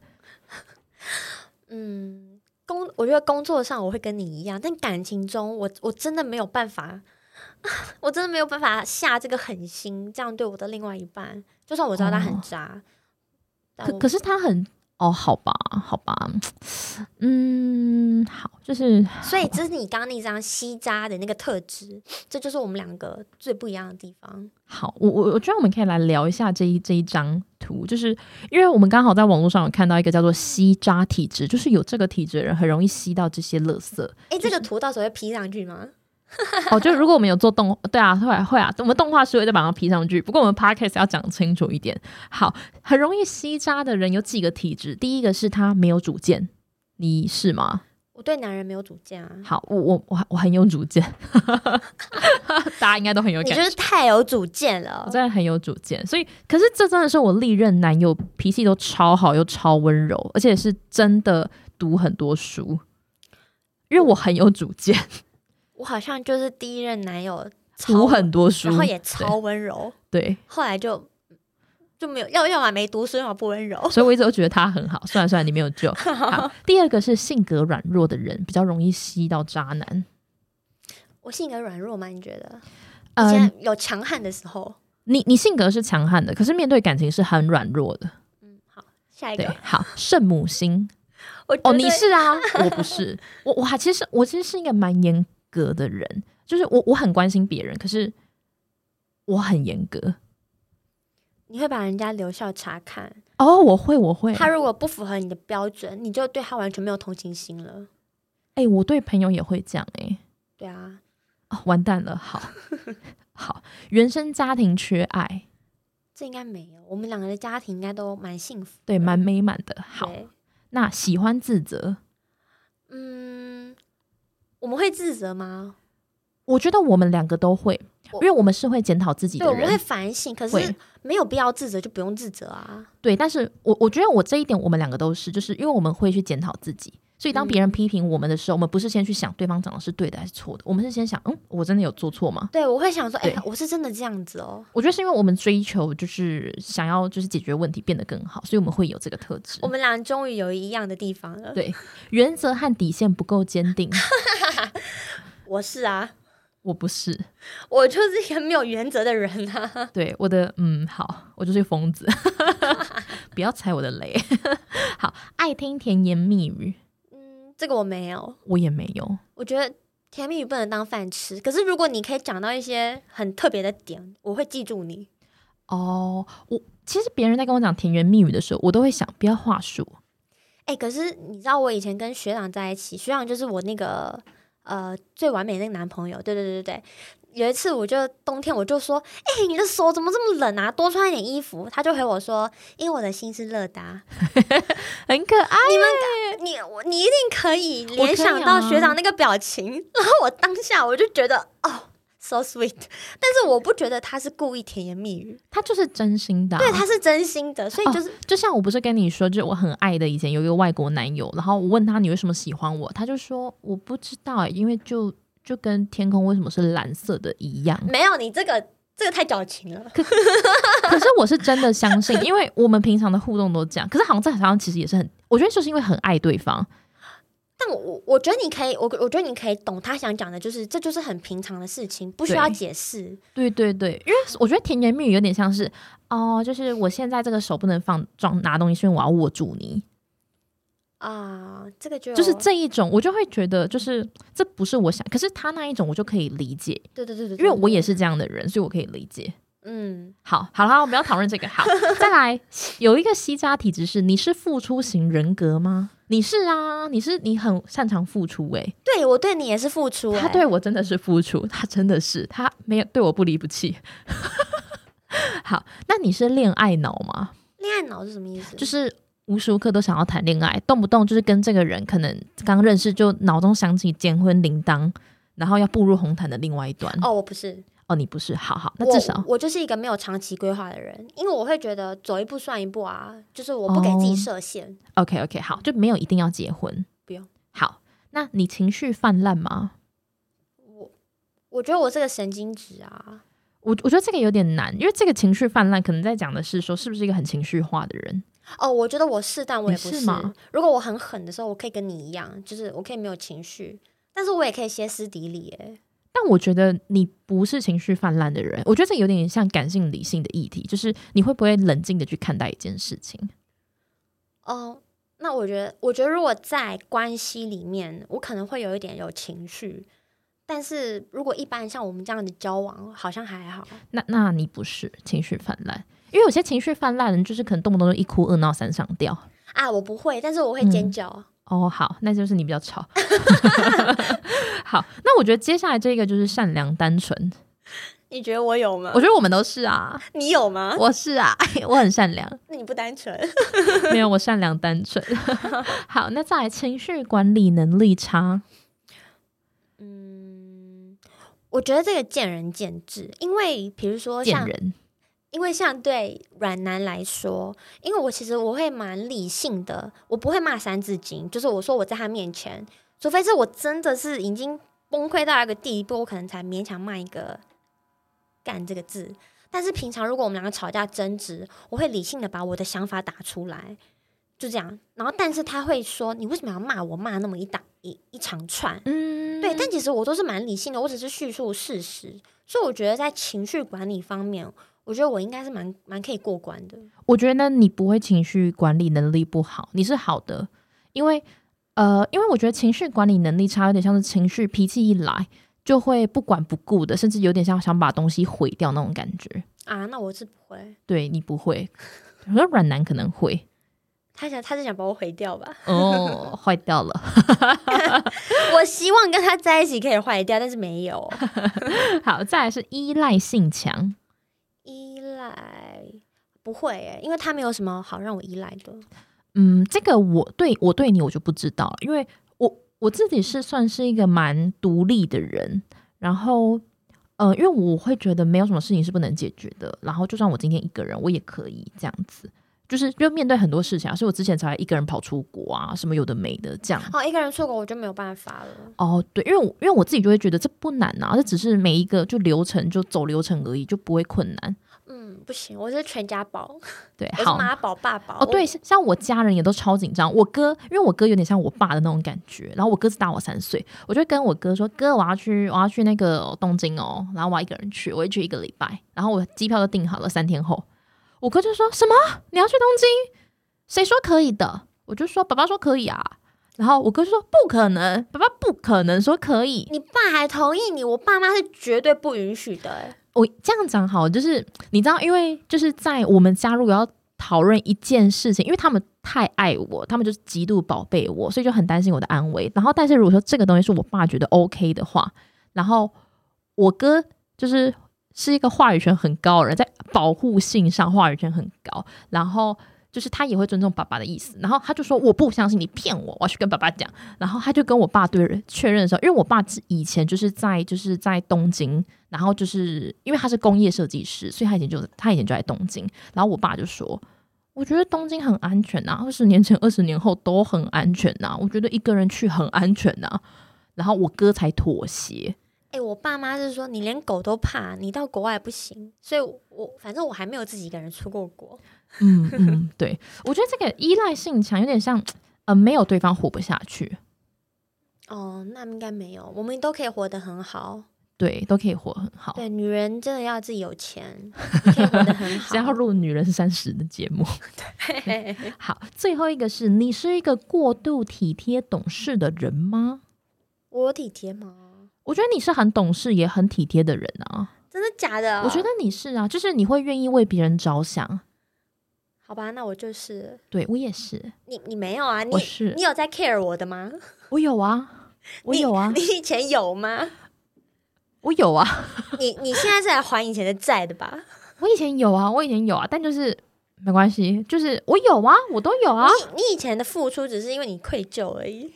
嗯，工我觉得工作上我会跟你一样，但感情中我我真的没有办法，我真的没有办法下这个狠心，这样对我的另外一半，就算我知道他很哦渣，可可是他很哦，好吧，好吧，嗯，好，就是所以这是你刚刚那张吸渣的那个特质，这就是我们两个最不一样的地方。好，我我我觉得我们可以来聊一下这一这一张图，就是因为我们刚好在网络上有看到一个叫做吸渣体质，就是有这个体质的人很容易吸到这些垃圾。哎、这个图到时候会 P 上去吗？哦，就如果我们有做动，对啊，会啊会啊，我们动画师会再把它 P 上去。不过我们 podcast 要讲清楚一点。好，很容易吸渣的人有几个体质，第一个是他没有主见，你是吗？我对男人没有主见啊，好，我我我我很有主见，大家应该都很有感觉。你就是太有主见了我。真的很有主见，所以可是这真的是我历任男友脾气都超好又超温柔，而且是真的读很多书，因为我很有主见，我好像就是第一任男友读很多书，然后也超温柔，对，后来就就没有要要么没读书，要么不温柔。所以我一直都觉得他很好。算了算了，你没有救。好，第二个是性格软弱的人，比较容易吸到渣男。我性格软弱吗？你觉得？以嗯，前有强悍的时候。你你性格是强悍的，可是面对感情是很软弱的。嗯，好，下一对个。，好，圣母心。我哦，你是啊，我不是，我我还其实我其实是一个蛮严格的人，就是我我很关心别人，可是我很严格。你会把人家留校查看，哦，我会，我会。他如果不符合你的标准，你就对他完全没有同情心了。哎、我对朋友也会这样、哎，对啊，哦，完蛋了，好 好，原生家庭缺爱，这应该没有，我们两个的家庭应该都蛮幸福。对，蛮美满的。好，那喜欢自责，嗯，我们会自责吗？我觉得我们两个都会，因为我们是会检讨自己对，的我们会，反省，可是没有必要自责，就不用自责啊。对。但是我我觉得我这一点我们两个都是，就是因为我们会去检讨自己，所以当别人批评我们的时候，我们不是先去想对方讲的是对的还是错的，我们是先想，嗯，我真的有做错吗？对，我会想说，哎、对我是真的这样子哦。我觉得是因为我们追求就是想要就是解决问题变得更好，所以我们会有这个特质我。们俩终于有一样的地方了。对原则和底线不够坚定，我是啊，我不是。我就是一个没有原则的人啊。对我的嗯好，我就是个疯子，不要踩我的雷。好，爱听甜言蜜语，嗯，这个我没有，我也没有。我觉得甜言蜜语不能当饭吃。可是如果你可以讲到一些很特别的点，我会记住你。哦，我其实别人在跟我讲甜言蜜语的时候，我都会想不要话术。哎、可是你知道我以前跟学长在一起，学长就是我那个呃最完美的那个男朋友。对对对对对。有一次我就冬天我就说，哎、你的手怎么这么冷啊？多穿一点衣服。他就回我说，因为我的心是热的啊、很可爱，你我你一定可以联想到啊学长那个表情，然后我当下我就觉得哦，so sweet，但是我不觉得他是故意甜言蜜语，他就是真心的啊、对，他是真心的，所以哦就是、就像我不是跟你说，就是我很爱的以前有一个外国男友，然后我问他你为什么喜欢我，他就说我不知道、欸，因为就就跟天空为什么是蓝色的一样。没有你这个这个太矫情了。可是我是真的相信，因为我们平常的互动都这样。可是好像在台上其实也是很，我觉得就是因为很爱对方，但我我我觉得你可以，我我觉得你可以懂他想讲的，就是这就是很平常的事情，不需要解释。对对对，因为我觉得甜言蜜语有点像是哦，就是我现在这个手不能放装拿东西，是因为我要握住你，啊，这个就就是这一种，我就会觉得就是这不是我想，可是他那一种我就可以理解，对对对对，因为我也是是这样的人，所以我可以理解。嗯，好，好了，我们要讨论这个。好，再来，有一个西家体质是，你是付出型人格吗？你是啊，你是你很擅长付出诶、对我对你也是付出、欸，他对我真的是付出，他真的是他没有对我不离不弃。好，那你是恋爱脑吗？恋爱脑是什么意思？就是无时无刻都想要谈恋爱，动不动就是跟这个人可能刚认识就脑中想起结婚铃铛，然后要步入红毯的另外一端。哦，我不是，哦，你不是，好好，那至少我就是一个没有长期规划的人，因为我会觉得走一步算一步啊，就是我不给自己哦设限。OK OK 好，就没有一定要结婚，不用。好，那你情绪泛滥吗？我我觉得我这个神经质啊，我我觉得这个有点难，因为这个情绪泛滥可能在讲的是说是不是一个很情绪化的人。哦，我觉得我是，但我也你不是吗如果我很狠的时候，我可以跟你一样，就是我可以没有情绪，但是我也可以歇斯底里。哎，但我觉得你不是情绪泛滥的人，我觉得这有点像感性理性的议题，就是你会不会冷静的去看待一件事情？哦，那我觉得，我觉得如果在关系里面，我可能会有一点有情绪，但是如果一般像我们这样的交往，好像还好。那那你不是情绪泛滥，因为有些情绪泛滥的人就是可能动不动就一哭二闹三上吊。啊，我不会，但是我会尖叫。哦，好，那就是你比较吵。好，那我觉得接下来这个就是善良单纯，你觉得我有吗我觉得我们都是啊，你有吗？我是啊，我很善良，那你不单纯。没有我善良单纯。好，那再来情绪管理能力差，嗯，我觉得这个见仁见智，因为比如说像，见人因为像对软男来说，因为我其实我会蛮理性的，我不会骂三字经，就是我说我在他面前，除非是我真的是已经崩溃到一个地步，我可能才勉强骂一个“干”这个字。但是平常如果我们两个吵架争执，我会理性的把我的想法打出来，就这样。然后，但是他会说：“你为什么要骂我？骂那么一大一一长串？”嗯，对，但其实我都是蛮理性的，我只是叙述事实，所以我觉得在情绪管理方面，我觉得我应该是蛮蛮可以过关的。我觉得你不会情绪管理能力不好，你是好的，因为呃，因为我觉得情绪管理能力差，有点像是情绪脾气一来就会不管不顾的，甚至有点像想把东西毁掉那种感觉。啊，那我是不会。对你不会，软男可能会他想，他是想把我毁掉吧？哦，坏掉了。我希望跟他在一起可以坏掉，但是没有 好，再来是依赖性强，依赖，不会诶，因为他没有什么好让我依赖的。嗯，这个我对我对你我就不知道了，因为我我自己是算是一个蛮独立的人，然后呃，因为我会觉得没有什么事情是不能解决的，然后就算我今天一个人，我也可以这样子，就是就面对很多事情啊，所以我之前才一个人跑出国啊，什么有的没的这样。哦，一个人出国我就没有办法了。哦，对，因为我因为我自己就会觉得这不难啊，这只是每一个就流程就走流程而已，就不会困难。嗯，不行，我是全家宝，对，我是好。妈宝爸宝。哦，对，像像我家人也都超紧张。我哥，因为我哥有点像我爸的那种感觉，然后我哥是大我三岁，我就跟我哥说：“哥，我要去，我要去那个东京哦，然后我要一个人去，我会去一个礼拜，然后我机票都订好了，三天后。”我哥就说什么：“你要去东京？谁说可以的？”我就说：“爸爸说可以啊。”然后我哥就说：“不可能，爸爸不可能说可以。”你爸还同意你，我爸妈是绝对不允许的、欸。我这样讲好，就是你知道，因为就是在我们家如果要讨论一件事情，因为他们太爱我，他们就是极度宝贝我，所以就很担心我的安危。然后，但是如果说这个东西是我爸觉得 OK 的话，然后我哥就是是一个话语权很高的人，在保护性上话语权很高，然后就是他也会尊重爸爸的意思。然后他就说我不相信你骗我，我要去跟爸爸讲。然后他就跟我爸对确认的时候，因为我爸以前就是在就是在东京。然后就是因为他是工业设计师，所以他以前就他以前就在东京。然后我爸就说：“我觉得东京很安全呐、二十年前、二十年后都很安全呐、我觉得一个人去很安全呐、然后我哥才妥协。哎、我爸妈是说你连狗都怕，你到国外不行。所以，我反正我还没有自己一个人出过国。嗯 嗯，对，我觉得这个依赖性强，有点像呃，没有对方活不下去。哦，那应该没有，我们都可以活得很好。对，都可以活很好。对，女人真的要自己有钱，可以活得很好。只要录《女人三十》的节目。对好，最后一个是你是一个过度体贴懂事的人吗？我体贴吗？我觉得你是很懂事也很体贴的人啊。真的假的？我觉得你是啊，就是你会愿意为别人着想。好吧，那我就是对我也是，你，你没有啊？你你有在 care 我的吗？我有啊，我有啊你，你以前有吗？我有啊，你你现在是来还以前的债的吧？我以前有啊，我以前有啊，但就是没关系，就是我有啊，我都有啊，你你以前的付出只是因为你愧疚而已。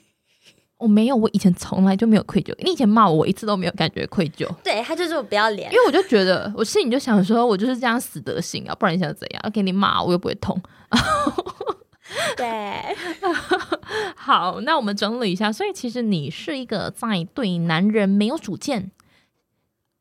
我没有，我以前从来就没有愧疚。你以前骂我，我一次都没有感觉愧疚，对他就是我不要脸因。为我就觉得我心里就想说，我就是这样死德行啊，不然你想怎样？要给你骂我又不会痛。对，好，那我们整理一下，所以其实你是一个在对男人没有主见，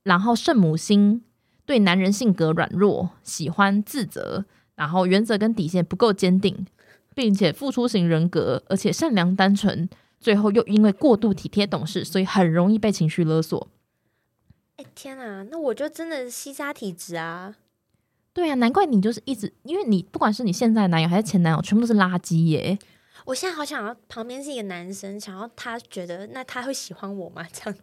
然后圣母心，对男人性格软弱，喜欢自责，然后原则跟底线不够坚定，并且付出型人格，而且善良单纯，最后又因为过度体贴懂事，所以很容易被情绪勒索。哎、天啊，那我就真的是吸沙体质啊！对啊，难怪你就是一直，因为你不管是你现在的男友还是前男友，全部都是垃圾耶。我现在好想要旁边是一个男生，想要他觉得那他会喜欢我吗？这样子，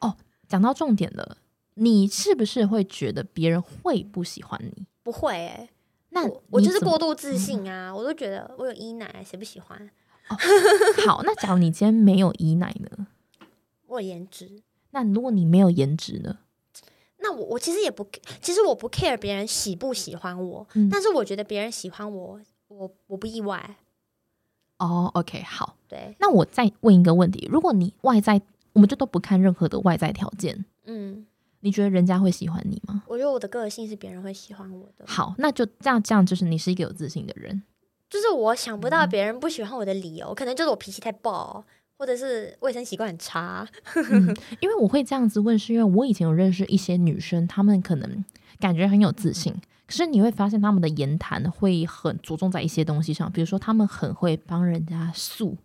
哦讲到重点了，你是不是会觉得别人会不喜欢你？不会哎、那我我就是过度自信啊，我都觉得我有一奶，谁不喜欢？好，那假如你今天没有姨奶呢？我颜值，那如果你没有颜值呢？那我我其实也不，其实我不 care 别人喜不喜欢我，嗯但是我觉得别人喜欢我，我我不意外。哦，OK，好。对，那我再问一个问题：如果你外在，我们就都不看任何的外在条件，嗯，你觉得人家会喜欢你吗？我觉得我的个性是别人会喜欢我的，好，那就这样，这样就是你是一个有自信的人。就是我想不嗯到别人不喜欢我的理由，可能就是我脾气太暴，或者是卫生习惯很差。嗯，因为我会这样子问，是因为我以前有认识一些女生，她们可能感觉很有自信，可是你会发现她们的言谈会很着重在一些东西上，比如说她们很会帮人家诉，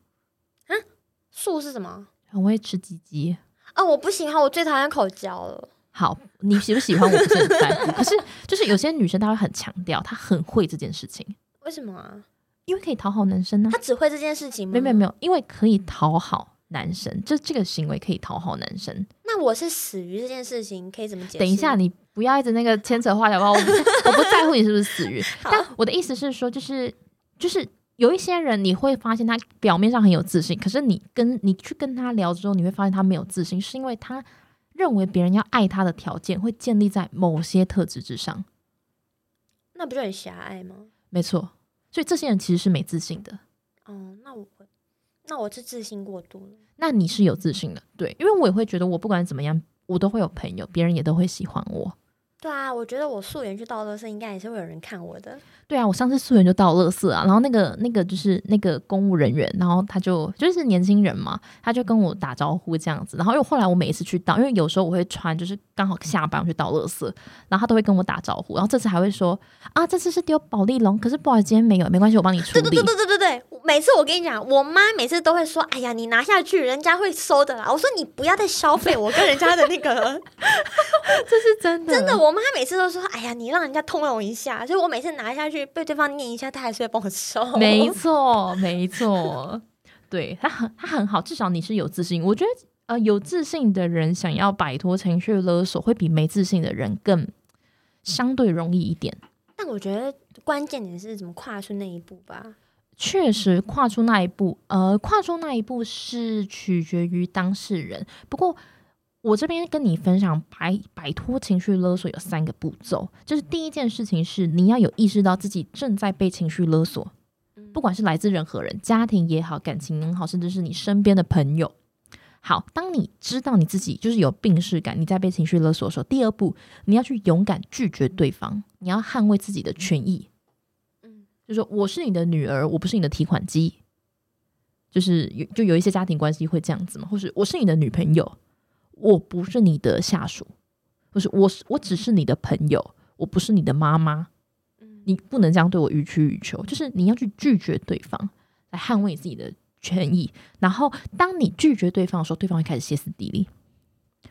素是什么？很会吃鸡鸡。啊，我不喜欢，我最讨厌口交了。好，你喜不喜欢我不是很在乎，可是就是有些女生她会很强调，她很会这件事情，为什么啊？因为可以讨好男生呢、他只会这件事情吗？没有没有没有，因为可以讨好男生，就这个行为可以讨好男生。那那我是死鱼这件事情可以怎么解释？等一下，你不要一直那个牵扯话题好不好？我不 我不在乎你是不是死鱼，但我的意思是说，就是就是有一些人，你会发现他表面上很有自信，可是你跟你去跟他聊之后，你会发现他没有自信，是因为他认为别人要爱他的条件会建立在某些特质之上。那不就很狭隘吗？没错，所以这些人其实是没自信的。哦，那我会那我是自信过度了。那你是有自信的，对，因为我也会觉得我不管怎么样，我都会有朋友，别人也都会喜欢我。对啊，我觉得我素颜去倒垃圾，应该也是会有人看我的。对啊，我上次素颜就倒垃圾啊，然后那个那个就是那个公务人员，然后他就就是年轻人嘛，他就跟我打招呼这样子，然后因为后来我每一次去倒，因为有时候我会穿就是刚好下班去倒垃圾，然后他都会跟我打招呼，然后这次还会说啊，这次是丢宝利龙，可是不好意思今天没有，没关系，我帮你处理。对对对对对对对，每次我跟你讲，我妈每次都会说，哎呀，你拿下去，人家会收的啦。我说你不要再消费我跟人家的那个，这是真的，真的，我妈每次都说，哎呀，你让人家通融一下，所以我每次拿下去被对方念一下，他还是会帮我收。没错，没错，对他很他很好，至少你是有自信。我觉得呃，有自信的人想要摆脱情绪勒索，会比没自信的人更相对容易一点。但我觉得关键点是怎么跨出那一步吧。确实，跨出那一步，呃，跨出那一步是取决于当事人。不过，我这边跟你分享摆摆脱情绪勒索有三个步骤，就是第一件事情是你要有意识到自己正在被情绪勒索，不管是来自任何人，家庭也好，感情也好，甚至是你身边的朋友。好，当你知道你自己就是有病视感，你在被情绪勒索的时候，第二步你要去勇敢拒绝对方，你要捍卫自己的权益。嗯就说我是你的女儿，我不是你的提款机，就是有就有一些家庭关系会这样子嘛，或是我是你的女朋友，我不是你的下属，不是我是我只是你的朋友，我不是你的妈妈，你不能这样对我予取予求，就是你要去拒绝对方，来捍卫自己的权益。然后当你拒绝对方的时候，对方会开始歇斯底里。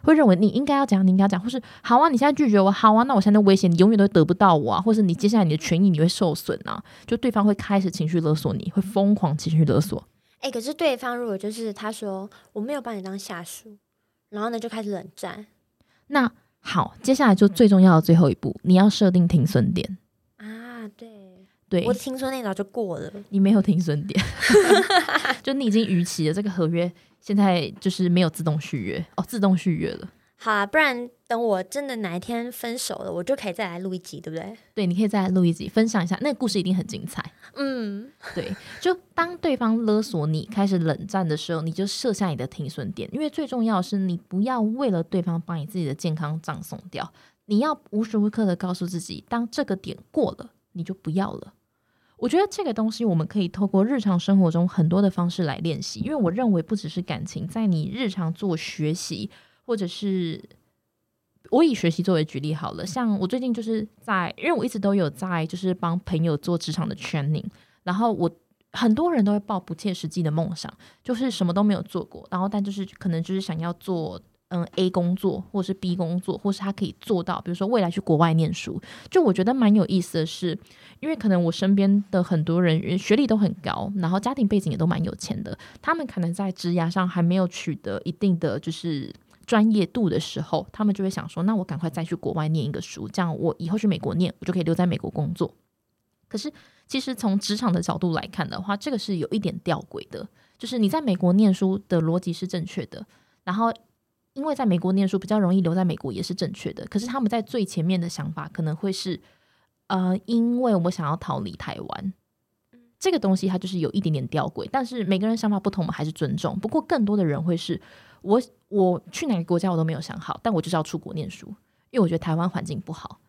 会认为你应该要讲，你应该讲，或是好啊，你现在拒绝我，好啊，那我现在危险，你永远都得不到我啊，或是你接下来你的权益你会受损啊，就对方会开始情绪勒索你，会疯狂情绪勒索。哎，可是对方如果就是他说我没有把你当下属，然后呢就开始冷战。那好，接下来就最重要的最后一步，你要设定停损点啊。对对，我听说那早就过了，你没有停损点，就你已经逾期了这个合约。现在就是没有自动续约哦，自动续约了。好啊，不然等我真的哪一天分手了，我就可以再来录一集，对不对？对，你可以再来录一集，分享一下那个故事，一定很精彩。嗯，对，就当对方勒索你开始冷战的时候，你就设下你的停损点，因为最重要的是你不要为了对方把你自己的健康葬送掉，你要无时无刻的告诉自己，当这个点过了，你就不要了。我觉得这个东西我们可以透过日常生活中很多的方式来练习，因为我认为不只是感情，在你日常做学习，或者是我以学习作为举例好了，像我最近就是在，因为我一直都有在就是帮朋友做职场的 training，然后我很多人都会抱不切实际的梦想，就是什么都没有做过，然后但就是可能就是想要做。嗯，A 工作或是 B 工作，或是他可以做到，比如说未来去国外念书。就我觉得蛮有意思的是，因为可能我身边的很多人学历都很高，然后家庭背景也都蛮有钱的，他们可能在职涯上还没有取得一定的就是专业度的时候，他们就会想说，那我赶快再去国外念一个书，这样我以后去美国念，我就可以留在美国工作。可是其实从职场的角度来看的话，这个是有一点吊诡的，就是你在美国念书的逻辑是正确的，然后。因为在美国念书比较容易留在美国也是正确的，可是他们在最前面的想法可能会是，呃，因为我想要逃离台湾，这个东西它就是有一点点吊诡。但是每个人想法不同，我们还是尊重。不过更多的人会是，我我去哪个国家我都没有想好，但我就是要出国念书，因为我觉得台湾环境不好。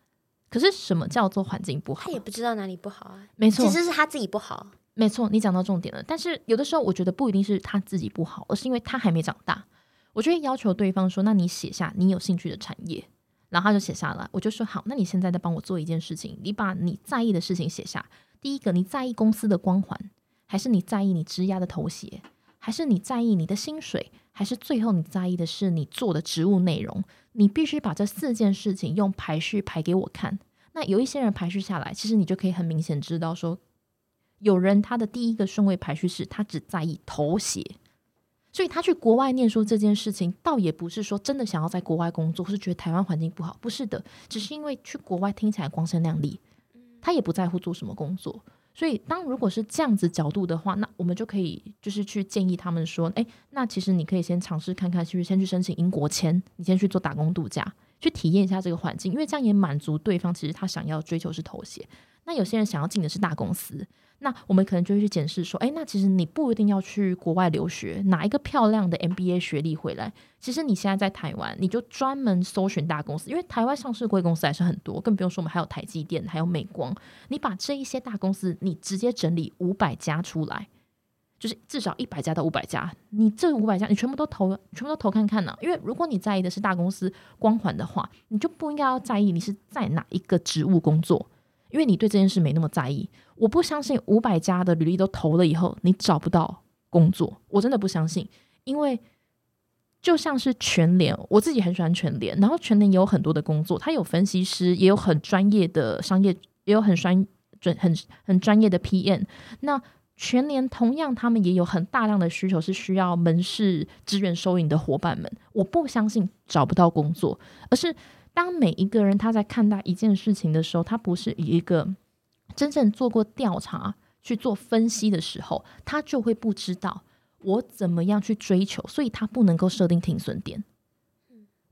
可是什么叫做环境不好？他也不知道哪里不好啊。没错，其实是他自己不好。没错，你讲到重点了。但是有的时候我觉得不一定是他自己不好，而是因为他还没长大。我就会要求对方说：“那你写下你有兴趣的产业。”然后他就写下来。我就说：“好，那你现在在帮我做一件事情，你把你在意的事情写下。第一个，你在意公司的光环，还是你在意你职涯的头衔，还是你在意你的薪水，还是最后你在意的是你做的职务内容？你必须把这四件事情用排序排给我看。那有一些人排序下来，其实你就可以很明显知道说，有人他的第一个顺位排序是他只在意头衔。”所以他去国外念书这件事情，倒也不是说真的想要在国外工作，或是觉得台湾环境不好，不是的，只是因为去国外听起来光鲜亮丽，他也不在乎做什么工作。所以，当如果是这样子角度的话，那我们就可以就是去建议他们说，哎，那其实你可以先尝试看看，去先去申请英国签，你先去做打工度假，去体验一下这个环境，因为这样也满足对方其实他想要追求是头衔。那有些人想要进的是大公司。那我们可能就会去检视说，哎，那其实你不一定要去国外留学，拿一个漂亮的 MBA 学历回来。其实你现在在台湾，你就专门搜寻大公司，因为台湾上市贵公司还是很多，更不用说我们还有台积电，还有美光。你把这一些大公司，你直接整理五百家出来，就是至少一百家到五百家，你这五百家你全部都投，全部都投看看呢。因为如果你在意的是大公司光环的话，你就不应该要在意你是在哪一个职务工作。因为你对这件事没那么在意，我不相信五百家的履历都投了以后，你找不到工作，我真的不相信。因为就像是全联，我自己很喜欢全联，然后全联也有很多的工作，它有分析师，也有很专业的商业，也有很专准很很专业的 PM。那全联同样，他们也有很大量的需求，是需要门市支援收银的伙伴们。我不相信找不到工作，而是。当每一个人他在看待一件事情的时候，他不是以一个真正做过调查去做分析的时候，他就会不知道我怎么样去追求，所以他不能够设定停损点。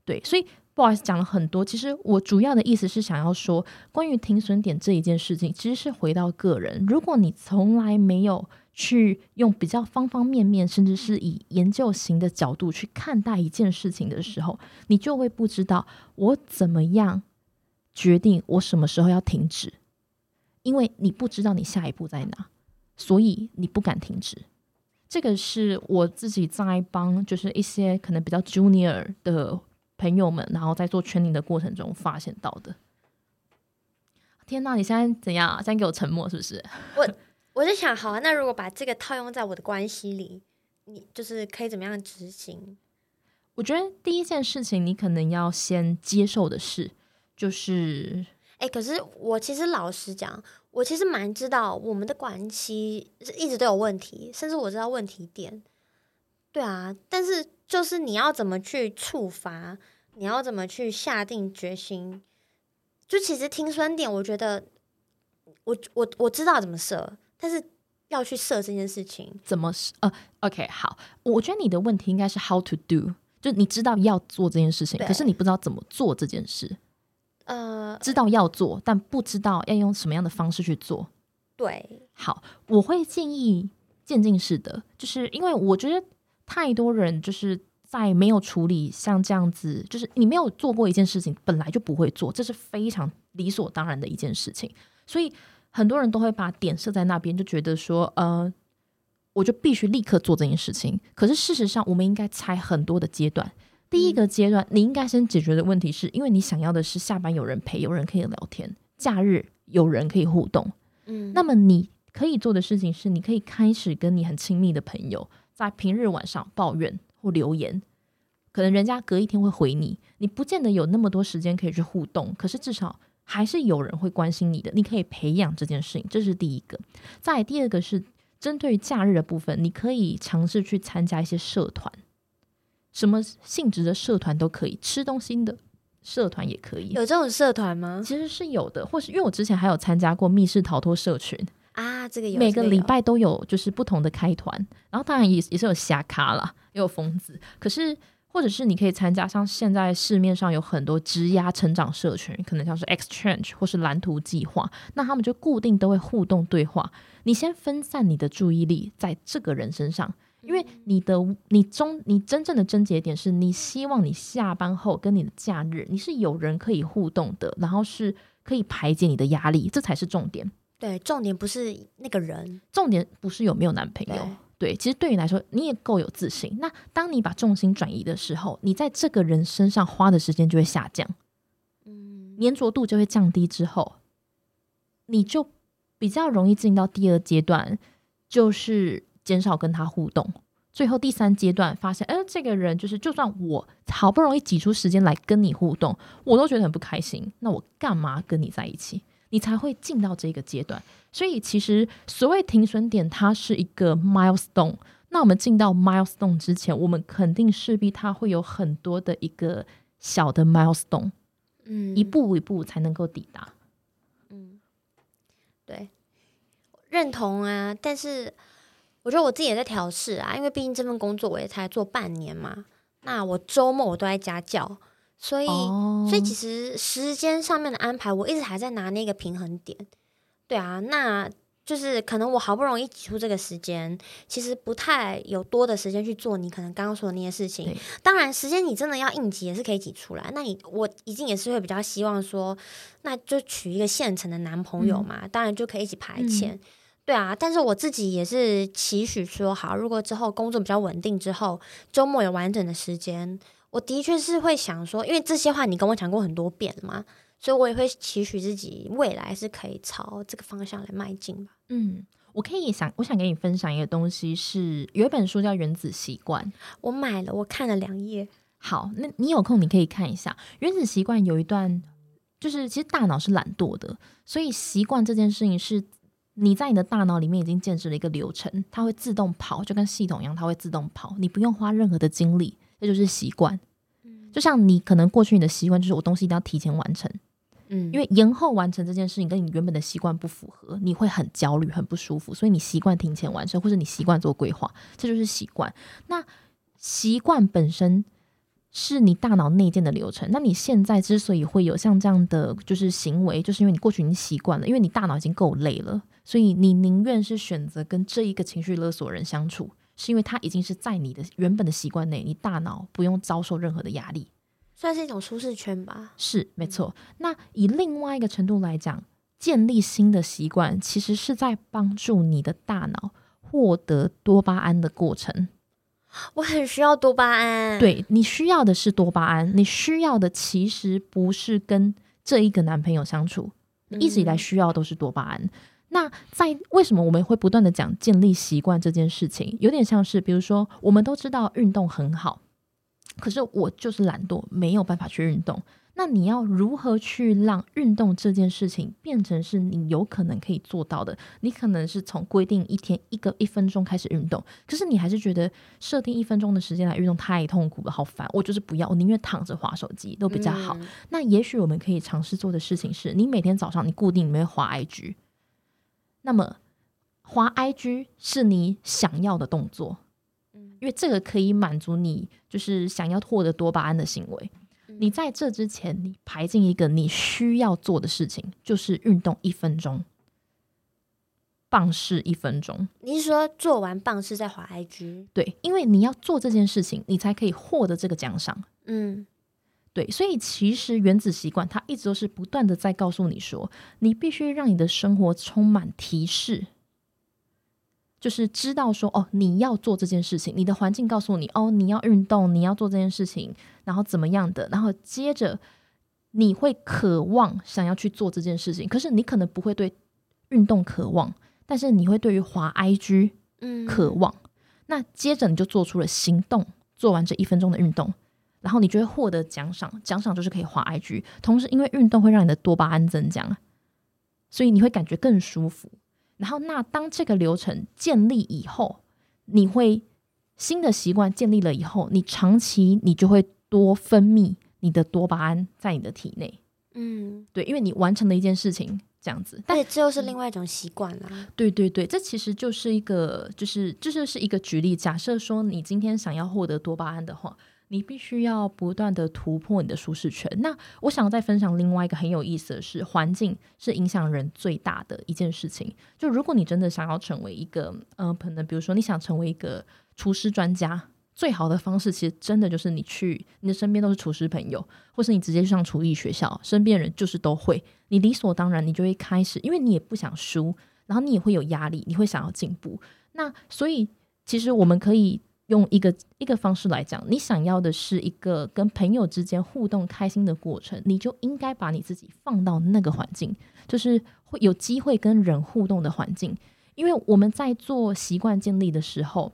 对，所以不好意思讲了很多。其实我主要的意思是想要说，关于停损点这一件事情，其实是回到个人。如果你从来没有去用比较方方面面，甚至是以研究型的角度去看待一件事情的时候，你就会不知道我怎么样决定我什么时候要停止，因为你不知道你下一步在哪，所以你不敢停止。这个是我自己在帮，就是一些可能比较 junior 的朋友们，然后在做圈 g 的过程中发现到的。天哪，你现在怎样？现在给我沉默是不是？我。我在想，好啊，那如果把这个套用在我的关系里，你就是可以怎么样执行？我觉得第一件事情，你可能要先接受的是，就是，哎，可是我其实老实讲，我其实蛮知道我们的关系一直都有问题，甚至我知道问题点。对啊，但是就是你要怎么去触发，你要怎么去下定决心？就其实听酸点，我觉得我我我知道怎么设。但是要去设这件事情，怎么是呃？OK，好，我觉得你的问题应该是 how to do，就你知道要做这件事情，可是你不知道怎么做这件事。呃，知道要做，但不知道要用什么样的方式去做。对，好，我会建议渐进式的，就是因为我觉得太多人就是在没有处理像这样子，就是你没有做过一件事情，本来就不会做，这是非常理所当然的一件事情，所以。很多人都会把点设在那边，就觉得说，呃，我就必须立刻做这件事情。可是事实上，我们应该拆很多的阶段。第一个阶段，你应该先解决的问题是，因为你想要的是下班有人陪，有人可以聊天，假日有人可以互动。嗯，那么你可以做的事情是，你可以开始跟你很亲密的朋友，在平日晚上抱怨或留言，可能人家隔一天会回你，你不见得有那么多时间可以去互动，可是至少。还是有人会关心你的，你可以培养这件事情，这是第一个。再第二个是针对假日的部分，你可以尝试去参加一些社团，什么性质的社团都可以，吃东西的社团也可以。有这种社团吗？其实是有的，或是因为我之前还有参加过密室逃脱社群啊，这个有每个礼拜都有，就是不同的开团，然后当然也也是有瞎咖啦，也有疯子，可是。或者是你可以参加像现在市面上有很多职压成长社群，可能像是 Exchange 或是蓝图计划，那他们就固定都会互动对话。你先分散你的注意力在这个人身上，因为你的你中你真正的症结点是你希望你下班后跟你的假日你是有人可以互动的，然后是可以排解你的压力，这才是重点。对，重点不是那个人，重点不是有没有男朋友。对，其实对你来说，你也够有自信。那当你把重心转移的时候，你在这个人身上花的时间就会下降，嗯，粘着度就会降低。之后，你就比较容易进到第二阶段，就是减少跟他互动。最后第三阶段发现，哎，这个人就是，就算我好不容易挤出时间来跟你互动，我都觉得很不开心。那我干嘛跟你在一起？你才会进到这个阶段。所以，其实所谓停损点，它是一个 milestone。那那我们进到 milestone 之前，我们肯定势必它会有很多的一个小的 milestone，嗯，一步一步才能够抵达。嗯对，认同啊。但是我觉得我自己也在调试啊，因为毕竟这份工作我也才做半年嘛。那我周末我都在家教，所以、哦所以其实时间上面的安排，我一直还在拿那个平衡点。对啊，那就是可能我好不容易挤出这个时间，其实不太有多的时间去做你可能刚刚说的那些事情。当然，时间你真的要应急也是可以挤出来。那你我一定也是会比较希望说，那就娶一个现成的男朋友嘛，当然就可以一起排遣。对啊，但是我自己也是期许说，好，如果之后工作比较稳定之后，周末有完整的时间，我的确是会想说，因为这些话你跟我讲过很多遍了嘛，所以我也会期许自己未来是可以朝这个方向来迈进吧。嗯，我可以想，我想给你分享一个东西是，有一本书叫《原子习惯》。我买了，我看了两页，好，那你有空你可以看一下《原子习惯》，有一段就是其实大脑是懒惰的，所以习惯这件事情是你在你的大脑里面已经建设了一个流程，它会自动跑，就跟系统一样，它会自动跑，你不用花任何的精力，这就是习惯。就像你可能过去你的习惯就是我东西一定要提前完成，嗯，因为延后完成这件事情跟你原本的习惯不符合，你会很焦虑、很不舒服，所以你习惯提前完成，或者你习惯做规划，这就是习惯。那习惯本身是你大脑内建的流程。那你现在之所以会有像这样的就是行为，就是因为你过去已经习惯了，因为你大脑已经够累了，所以你宁愿是选择跟这一个情绪勒索人相处，是因为他已经是在你的原本的习惯内，你大脑不用遭受任何的压力。算是一种舒适圈吧。是没错。那以另外一个程度来讲，建立新的习惯，其实是在帮助你的大脑获得多巴胺的过程。我很需要多巴胺，，对你需要的是多巴胺，你需要的其实不是跟这一个男朋友相处，你一直以来需要都是多巴胺。那在为什么我们会不断的讲建立习惯这件事情，有点像是，比如说，我们都知道运动很好，可是我就是懒惰，没有办法去运动。那你要如何去让运动这件事情变成是你有可能可以做到的？你可能是从规定一天一个一分钟开始运动，可是你还是觉得设定一分钟的时间来运动太痛苦了，好烦，我就是不要，我宁愿躺着划手机都比较好。嗯那也许我们可以尝试做的事情是，你每天早上你固定你会划 IG，那么划 IG 是你想要的动作，因为这个可以满足你就是想要获得多巴胺的行为。你在这之前，你排进一个你需要做的事情，就是运动一分钟，棒式一分钟。你是说做完棒式再滑 IG？对，因为你要做这件事情，你才可以获得这个奖赏。嗯对，所以其实原子习惯它一直都是不断的在告诉你说，你必须让你的生活充满提示，就是知道说哦，你要做这件事情，你的环境告诉你哦，你要运动，你要做这件事情，然后怎么样的，然后接着你会渴望想要去做这件事情，可是你可能不会对运动渴望，但是你会对于滑 IG 嗯，渴望。那接着你就做出了行动，做完这一分钟的运动，然后你就会获得奖赏，奖赏就是可以滑 IG。同时，因为运动会让你的多巴胺增加，所以你会感觉更舒服。然后，那当这个流程建立以后，你会新的习惯建立了以后，你长期你就会多分泌你的多巴胺在你的体内。嗯，对，因为你完成了一件事情，这样子。但这又是另外一种习惯啦。对对对，这其实就是一个，就是这就是一个举例。假设说你今天想要获得多巴胺的话，你必须要不断的突破你的舒适圈。那我想再分享另外一个很有意思的是，环境是影响人最大的一件事情。就如果你真的想要成为一个，呃，可能比如说你想成为一个厨师专家。最好的方式其实真的就是你去，你的身边都是厨师朋友，或是你直接去上厨艺学校，身边人就是都会，你理所当然你就会开始，因为你也不想输，然后你也会有压力，你会想要进步。那所以其实我们可以用一个一个方式来讲，你想要的是一个跟朋友之间互动开心的过程，你就应该把你自己放到那个环境，就是会有机会跟人互动的环境。因为我们在做习惯建立的时候，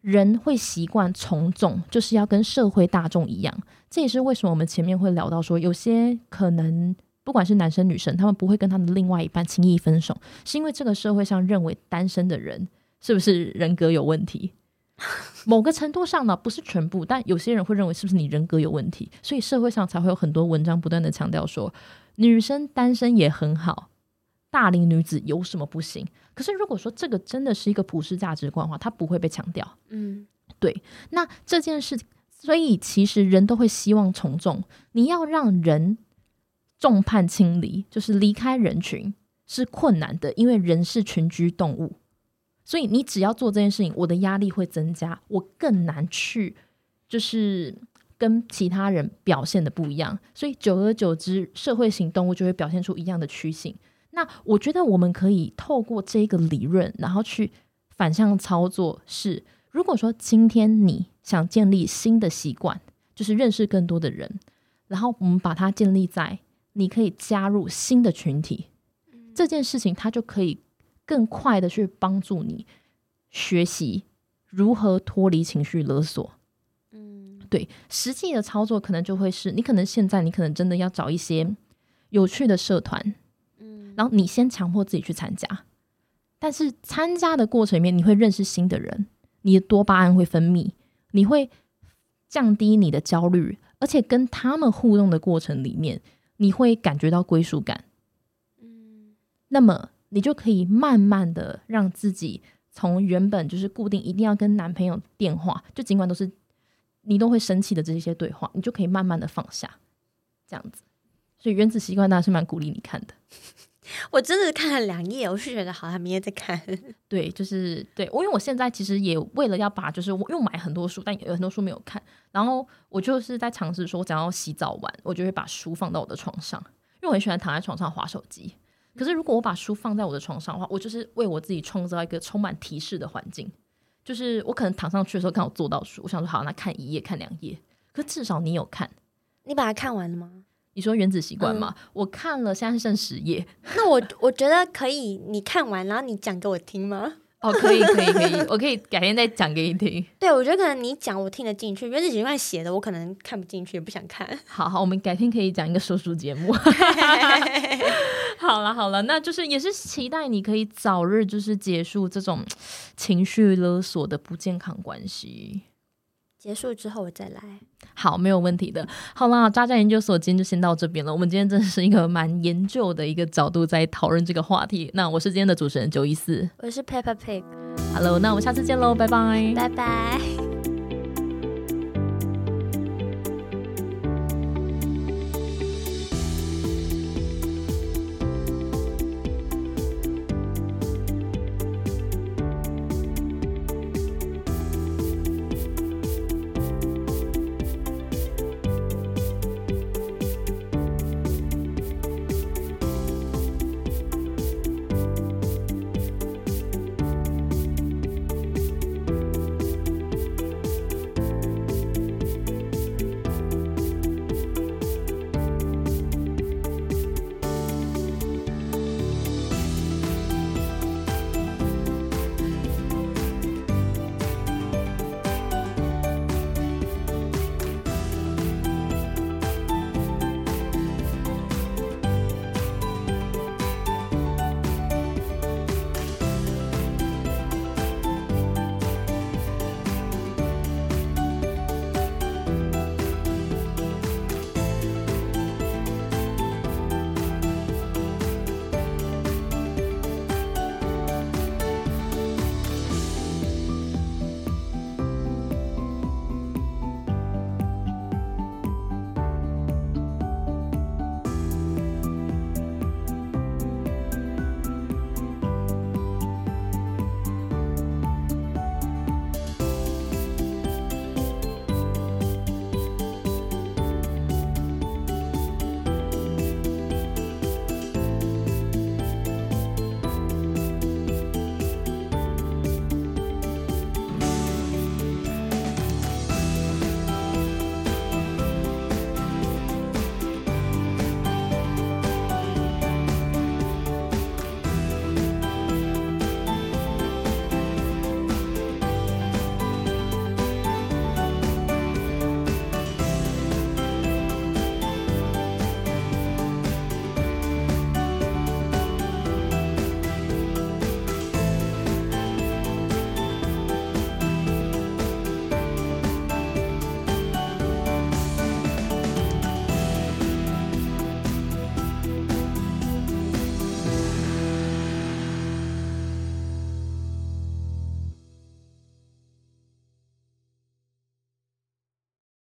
人会习惯从众，就是要跟社会大众一样。这也是为什么我们前面会聊到说，有些可能不管是男生女生，他们不会跟他们的另外一半轻易分手，是因为这个社会上认为单身的人是不是人格有问题？某个程度上呢，不是全部，但有些人会认为是不是你人格有问题，所以社会上才会有很多文章不断的强调说，女生单身也很好，大龄女子有什么不行？可是如果说这个真的是一个普世价值观的话，它不会被强调。嗯对，那这件事，所以其实人都会希望从众，你要让人众叛亲离，就是离开人群是困难的，因为人是群居动物，所以你只要做这件事情，我的压力会增加，我更难去就是跟其他人表现的不一样，所以久而久之，社会型动物就会表现出一样的趋性。那我觉得我们可以透过这个理论，然后去反向操作是。如果说今天你想建立新的习惯，就是认识更多的人，然后我们把它建立在你可以加入新的群体这件事情，它就可以更快的去帮助你学习如何脱离情绪勒索。嗯对，实际的操作可能就会是你可能现在你可能真的要找一些有趣的社团，嗯然后你先强迫自己去参加，但是参加的过程里面你会认识新的人。你的多巴胺会分泌，你会降低你的焦虑，而且跟他们互动的过程里面，你会感觉到归属感。嗯那么你就可以慢慢的让自己从原本就是固定一定要跟男朋友电话，就尽管都是你都会生气的这些对话，你就可以慢慢的放下，这样子。所以原子习惯当然是蛮鼓励你看的。我真的看了两页，我是觉得好，像明天再看。对，就是对我，因为我现在其实也为了要把，就是我又买很多书，但有很多书没有看，然后我就是在尝试说，我只要洗澡完，我就会把书放到我的床上，因为我很喜欢躺在床上划手机。可是如果我把书放在我的床上的话，我就是为我自己创造一个充满提示的环境，就是我可能躺上去的时候刚好坐到书，我想说好，那看一页看两页，可至少你有看。你把它看完了吗？你说原子习惯吗？我看了，现在剩十页。那我我觉得可以，你看完然后你讲给我听吗？哦，可以，可以，可以，我可以改天再讲给你听。对，我觉得可能你讲我听得进去，原子习惯写的我可能看不进去，也不想看。好好，我们改天可以讲一个说书节目。好了好了，那就是也是期待你可以早日就是结束这种情绪勒索的不健康关系。结束之后我再来。好，没有问题的。好啦，渣渣研究所今天就先到这边了。我们今天真的是一个蛮研究的一个角度在讨论这个话题。那我是今天的主持人九一四我是 Peppa Pig，，Hello，那我们下次见喽，拜拜。拜拜。